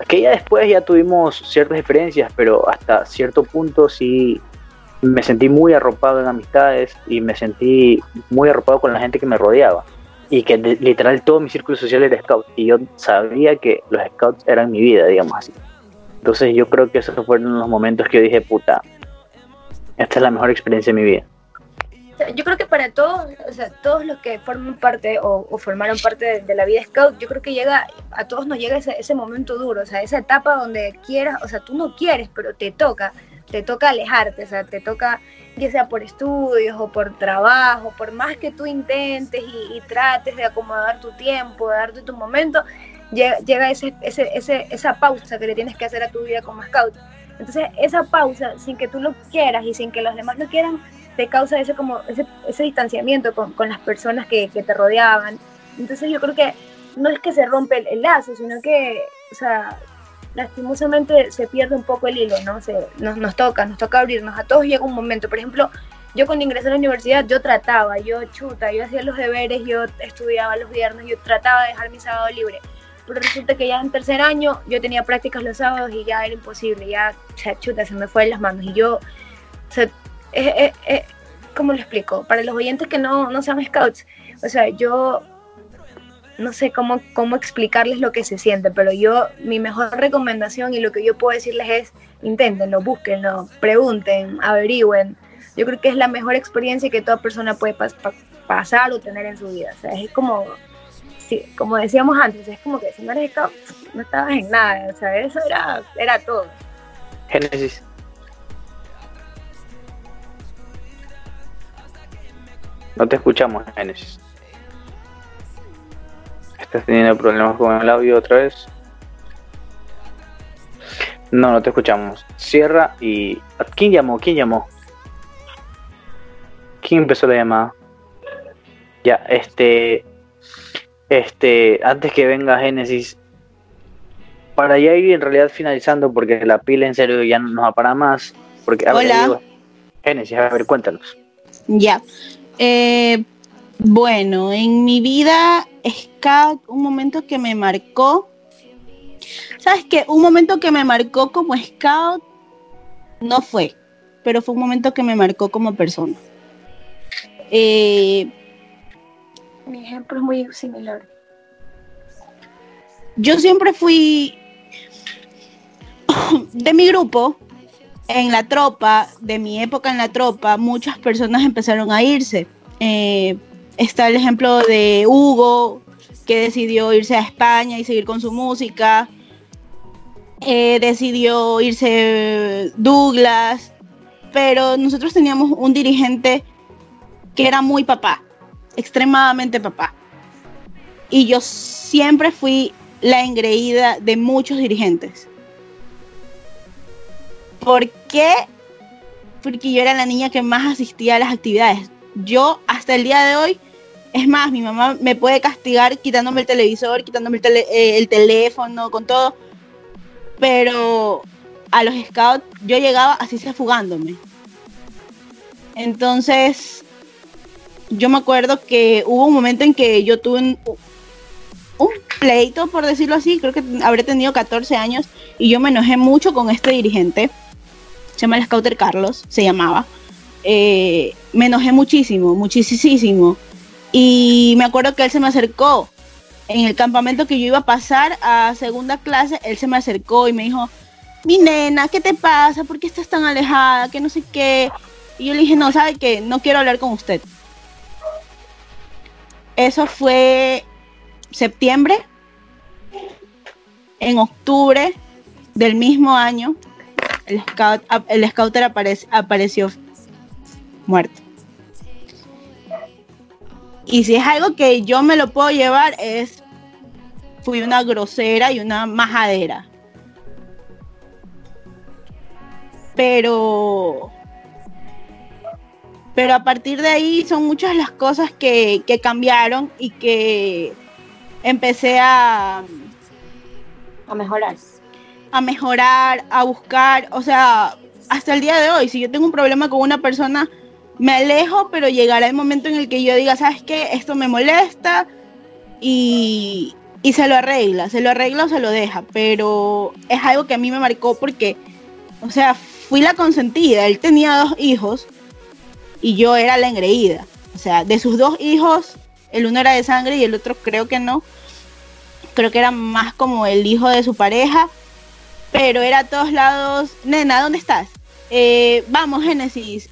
Que después ya tuvimos ciertas diferencias, pero hasta cierto punto sí me sentí muy arropado en amistades y me sentí muy arropado con la gente que me rodeaba. Y que de- literal todo mi círculo social era scout. Y yo sabía que los scouts eran mi vida, digamos así. Entonces yo creo que esos fueron los momentos que yo dije, puta, esta es la mejor experiencia de mi vida. Yo creo que para todos, o sea, todos los que forman parte o, formaron parte de, la vida scout, yo creo que llega, a todos nos llega ese, momento duro, o sea, esa etapa donde quieras, o sea, tú no quieres, pero te toca, te toca alejarte, o sea, te toca, ya sea por estudios o por trabajo, por más que tú intentes y, trates de acomodar tu tiempo, de darte tu momento, llega, llega ese, ese, esa pausa que le tienes que hacer a tu vida como scout. Entonces, esa pausa, sin que tú lo quieras y sin que los demás lo quieran, te causa ese, como, ese, ese distanciamiento con, con las personas que, que, te rodeaban. Entonces, yo creo que no es que se rompe el, el, lazo, sino que, o sea, lastimosamente se pierde un poco el hilo, ¿no? Se, nos, nos toca, nos toca abrirnos. A todos llega un momento. Por ejemplo, yo cuando ingresé a la universidad, yo trataba, yo chuta, yo hacía los deberes, yo estudiaba los viernes, yo trataba de dejar mi sábado libre pero resulta que ya en tercer año yo tenía prácticas los sábados y ya era imposible, ya, chuta, se me fue en las manos. Y yo, o sea, eh, eh, eh, ¿cómo lo explico? Para los oyentes que no, no sean scouts, o sea, yo no sé cómo, cómo explicarles lo que se siente, pero yo, mi mejor recomendación y lo que yo puedo decirles es, inténtenlo, búsquenlo, pregunten, averigüen. Yo creo que es la mejor experiencia que toda persona puede pas pasar o tener en su vida. O sea, es como sí, como decíamos antes, es como que si no eres scout, no estabas en nada, o sea, eso era, era todo. Génesis. No te escuchamos, Génesis. ¿Estás teniendo problemas con el audio otra vez? No, no te escuchamos. Cierra y... ¿Quién llamó? ¿Quién llamó? ¿Quién empezó la llamada? Ya, este... Este, antes que venga Génesis, para ya ir en realidad finalizando, porque la pila en serio ya no nos va para más. Porque, a Hola. Ver, Génesis, a ver, cuéntanos. Ya. Eh, bueno, en mi vida, Scout, un momento que me marcó. ¿Sabes qué? Un momento que me marcó como Scout no fue, pero fue un momento que me marcó como persona. Eh, mi ejemplo es muy similar. Yo siempre fui de mi grupo, en la tropa, de mi época en la tropa, muchas personas empezaron a irse. Eh, está el ejemplo de Hugo, que decidió irse a España y seguir con su música. Eh, decidió irse Douglas, pero nosotros teníamos un dirigente que era muy papá extremadamente papá. Y yo siempre fui la engreída de muchos dirigentes. ¿Por qué? Porque yo era la niña que más asistía a las actividades. Yo hasta el día de hoy, es más, mi mamá me puede castigar quitándome el televisor, quitándome el, tele, eh, el teléfono, con todo. Pero a los scouts yo llegaba así se fugándome. Entonces, yo me acuerdo que hubo un momento en que yo tuve un, un, pleito, por decirlo así, creo que habré tenido 14 años, y yo me enojé mucho con este dirigente, se llama el Scouter Carlos, se llamaba. Eh, me enojé muchísimo, muchísimo. Y me acuerdo que él se me acercó en el campamento que yo iba a pasar a segunda clase, él se me acercó y me dijo, mi nena, ¿qué te pasa? ¿Por qué estás tan alejada? Que no sé qué. Y yo le dije, no, ¿sabe qué? No quiero hablar con usted. Eso fue septiembre. En octubre del mismo año, el, scout, el scouter aparece, apareció muerto. Y si es algo que yo me lo puedo llevar, es fui una grosera y una majadera. Pero pero a partir de ahí son muchas las cosas que, que cambiaron y que empecé a, a mejorar. A mejorar, a buscar, o sea, hasta el día de hoy, si yo tengo un problema con una persona, me alejo, pero llegará el momento en el que yo diga, ¿sabes qué? Esto me molesta y, y se lo arregla, se lo arregla o se lo deja, pero es algo que a mí me marcó porque, o sea, fui la consentida, él tenía dos hijos y yo era la engreída. O sea, de sus dos hijos, el uno era de sangre y el otro creo que no. Creo que era más como el hijo de su pareja, pero era a todos lados, nena, ¿dónde estás? Eh, vamos, Génesis.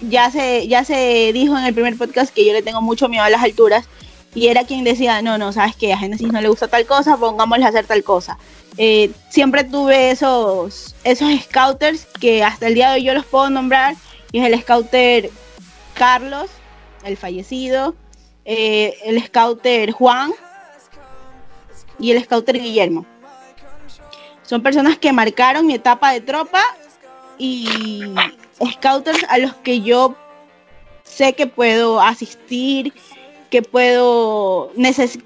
ya se, ya se dijo en el primer podcast que yo le tengo mucho miedo a las alturas y era quien decía, no, no, sabes que a Genesis no le gusta tal cosa, pongámosle a hacer tal cosa. Eh, siempre tuve esos, esos scouters que hasta el día de hoy yo los puedo nombrar, y es el scouter Carlos, el fallecido, eh, el scouter Juan y el scouter Guillermo. Son personas que marcaron mi etapa de tropa y scouters a los que yo sé que puedo asistir, que puedo,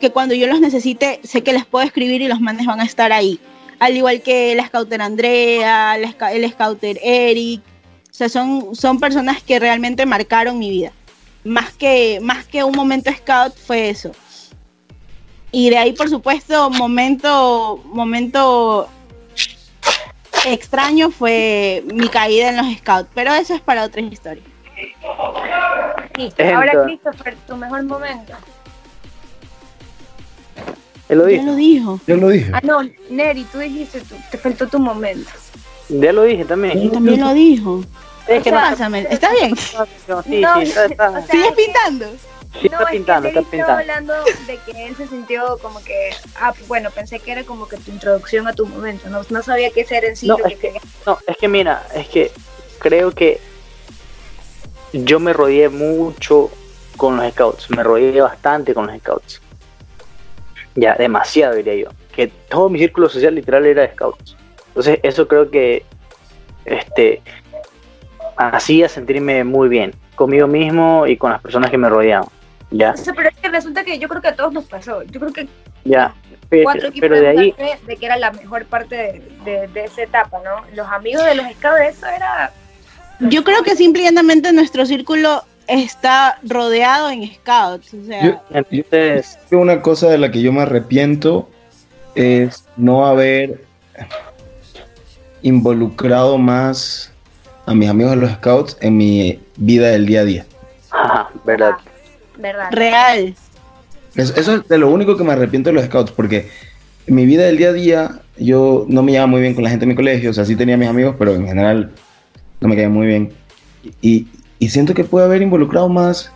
que cuando yo los necesite, sé que les puedo escribir y los manes van a estar ahí. Al igual que el scouter Andrea, el scouter Eric. O sea, son, son personas que realmente marcaron mi vida. Más que, más que un momento scout fue eso. Y de ahí, por supuesto, momento, momento extraño fue mi caída en los scouts. Pero eso es para otra historia. Listo. Ahora, Christopher, tu mejor momento. Él lo Ya dijo. lo dijo. Yo lo dije. Ah, no, Neri, tú dijiste, tú- te faltó tu momento. Ya lo dije también. Él también lo dijo. ¿Está bien? Sí, No, sí, está, está- o sea, ¿Sigues pintando? Sí está no, es pintando, que está pintando. hablando de que él se sintió como que, ah, bueno, pensé que era como que tu introducción a tu momento, no, no sabía qué ser en sí No, es que. No, es que mira, es que creo que yo me rodeé mucho con los scouts, me rodeé bastante con los scouts. Ya, demasiado diría yo. Que todo mi círculo social literal era de scouts. Entonces, eso creo que este hacía sentirme muy bien conmigo mismo y con las personas que me rodeaban. Ya, O sea, pero es que resulta que yo creo que a todos nos pasó. Yo creo que ya. Pero, cuatro aquí pero de ahí, de que era la mejor parte de, de- de esa etapa, ¿no? Los amigos de los scouts, eso era... Yo creo que simple y llanamente nuestro círculo está rodeado en scouts. O sea, Yo- entonces, Creo que Una cosa de la que yo me arrepiento es no haber involucrado más a mis amigos de los scouts en mi vida del día a día. ajá, verdad. ¿Verdad? real. Eso, eso es de lo único que me arrepiento de los scouts, porque en mi vida del día a día yo no me llevaba muy bien con la gente de mi colegio, o sea, sí tenía mis amigos, pero en general no me caían muy bien. Y, y siento que puedo haber involucrado más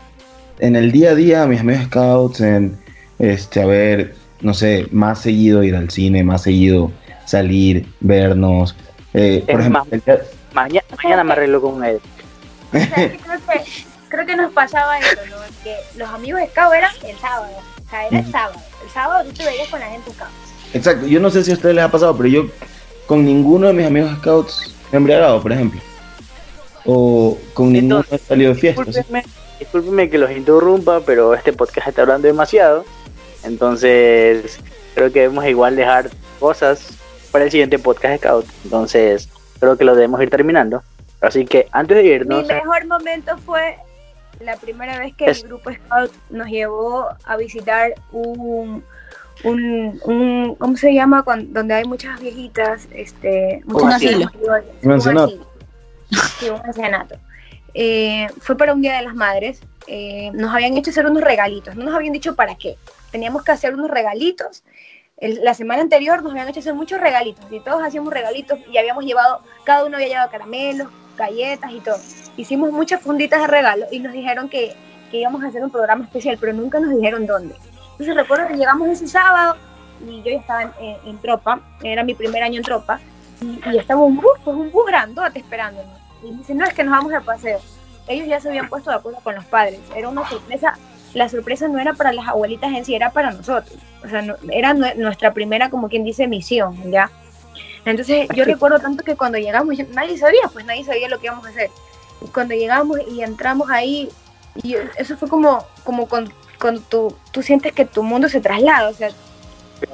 en el día a día a mis amigos scouts, en este, haber, no sé, más seguido ir al cine, más seguido salir, vernos. Eh, por ejemplo, más- el día- Mañana, mañana me arreglo con él. O sea, que creo, que, creo que nos pasaba eso, ¿no? Que los amigos scouts eran el sábado. O sea, era el sábado. El sábado tú te veías con la gente scout. Exacto, yo no sé si a ustedes les ha pasado, pero yo con ninguno de mis amigos scouts me he embriagado, por ejemplo. O con ninguno he salido de fiestas. Discúlpenme, discúlpenme que los interrumpa, pero este podcast está hablando demasiado. Entonces, creo que debemos igual dejar cosas para el siguiente podcast Scout. Entonces, creo que lo debemos ir terminando. Así que antes de Mi irnos, mejor momento fue la primera vez que Es- el grupo Scout nos llevó a visitar un, un, un ¿cómo se llama? Cuan- donde hay muchas viejitas, este, muchos asilo. mayores, Un ancianato. Sí, un ancianato. Eh, fue para un Día de las Madres. eh, nos habían hecho hacer unos regalitos. No nos habían dicho para qué. Teníamos que hacer unos regalitos. El- la semana anterior nos habían hecho hacer muchos regalitos. Y todos hacíamos regalitos y habíamos llevado, cada uno había llevado caramelos, galletas y todo. Hicimos muchas funditas de regalo y nos dijeron que, que íbamos a hacer un programa especial, pero nunca nos dijeron dónde. Entonces recuerdo que llegamos ese sábado y yo ya estaba en, en- en tropa, era mi primer año en tropa, y, y estaba un bus, pues un bus grandote esperándonos. Y me dicen, no, es que nos vamos de paseo. Ellos ya se habían puesto de acuerdo con los padres. Era una sorpresa. La sorpresa no era para las abuelitas en sí, era para nosotros. O sea, no- era nue- nuestra primera, como quien dice, misión, ¿ya? Entonces yo recuerdo tanto que cuando llegamos, yo- nadie sabía, pues nadie sabía lo que íbamos a hacer. Y cuando llegamos y entramos ahí, y eso fue como, como con, con tu, tú sientes que tu mundo se traslada, o sea,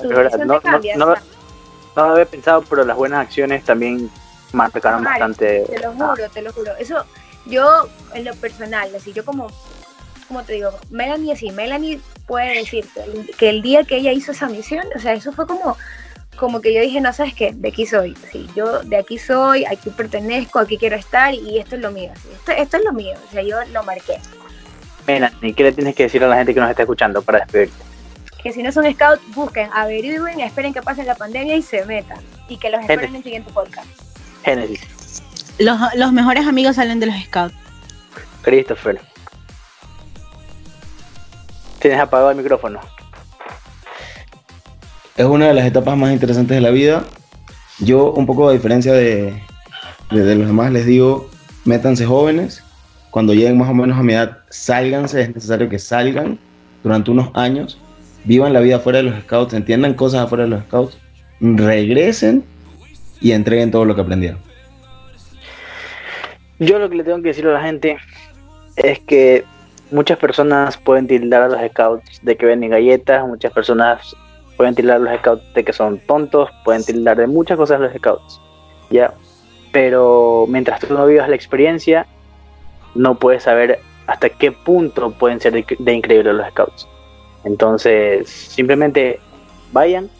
tu no, cambia. no- no- había pensado, pero las buenas acciones también marcaron Ay, bastante. Te lo juro, te lo juro. Eso, yo en lo personal, así yo como, como te digo, Melanie sí, Melanie puede decir que el, que el día que ella hizo esa misión, o sea, eso fue como, como que yo dije, no sabes qué, de aquí soy, sí, yo de aquí soy, aquí pertenezco, aquí quiero estar y esto es lo mío, sí, esto, esto es lo mío, o sea, yo lo marqué. Melanie, ¿qué le tienes que decir a la gente que nos está escuchando para despedirte? Que si no son scouts, busquen, averigüen, esperen que pase la pandemia y se metan. Y que los esperen en el siguiente podcast. Génesis. Los, los mejores amigos salen de los scouts. Christopher. Tienes apagado el micrófono. Es una de las etapas más interesantes de la vida. Yo, un poco a diferencia de, de, los demás, les digo, métanse jóvenes. Cuando lleguen más o menos a mi edad, sálganse. Es necesario que salgan durante unos años. Vivan la vida fuera de los scouts, entiendan cosas afuera de los scouts. Regresen y entreguen todo lo que aprendieron. Yo lo que le tengo que decir a la gente es que muchas personas pueden tildar a los scouts de que venden galletas, muchas personas pueden tildar los scouts de que son tontos, pueden tildar de muchas cosas los scouts, ¿ya? Pero mientras tú no vivas la experiencia, no puedes saber hasta qué punto pueden ser de, de increíbles los scouts. Entonces, simplemente vayan,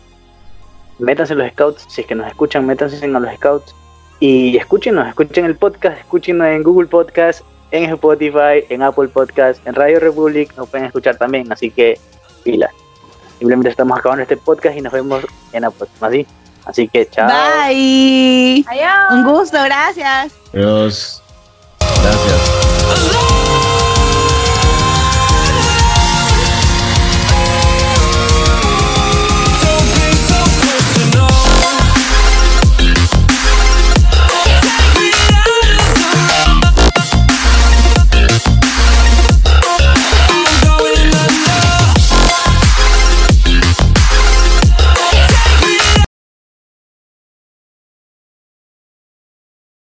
métanse en los scouts, si es que nos escuchan, métanse en los scouts y escúchenos, escuchen el podcast, escúchenos en Google Podcast, en Spotify, en Apple Podcast, en Radio Republic, nos pueden escuchar también, así que pila. Simplemente estamos acabando este podcast y nos vemos en la próxima, ¿sí? Así que chao. Bye. Adiós. Un gusto, gracias. Adiós. Gracias.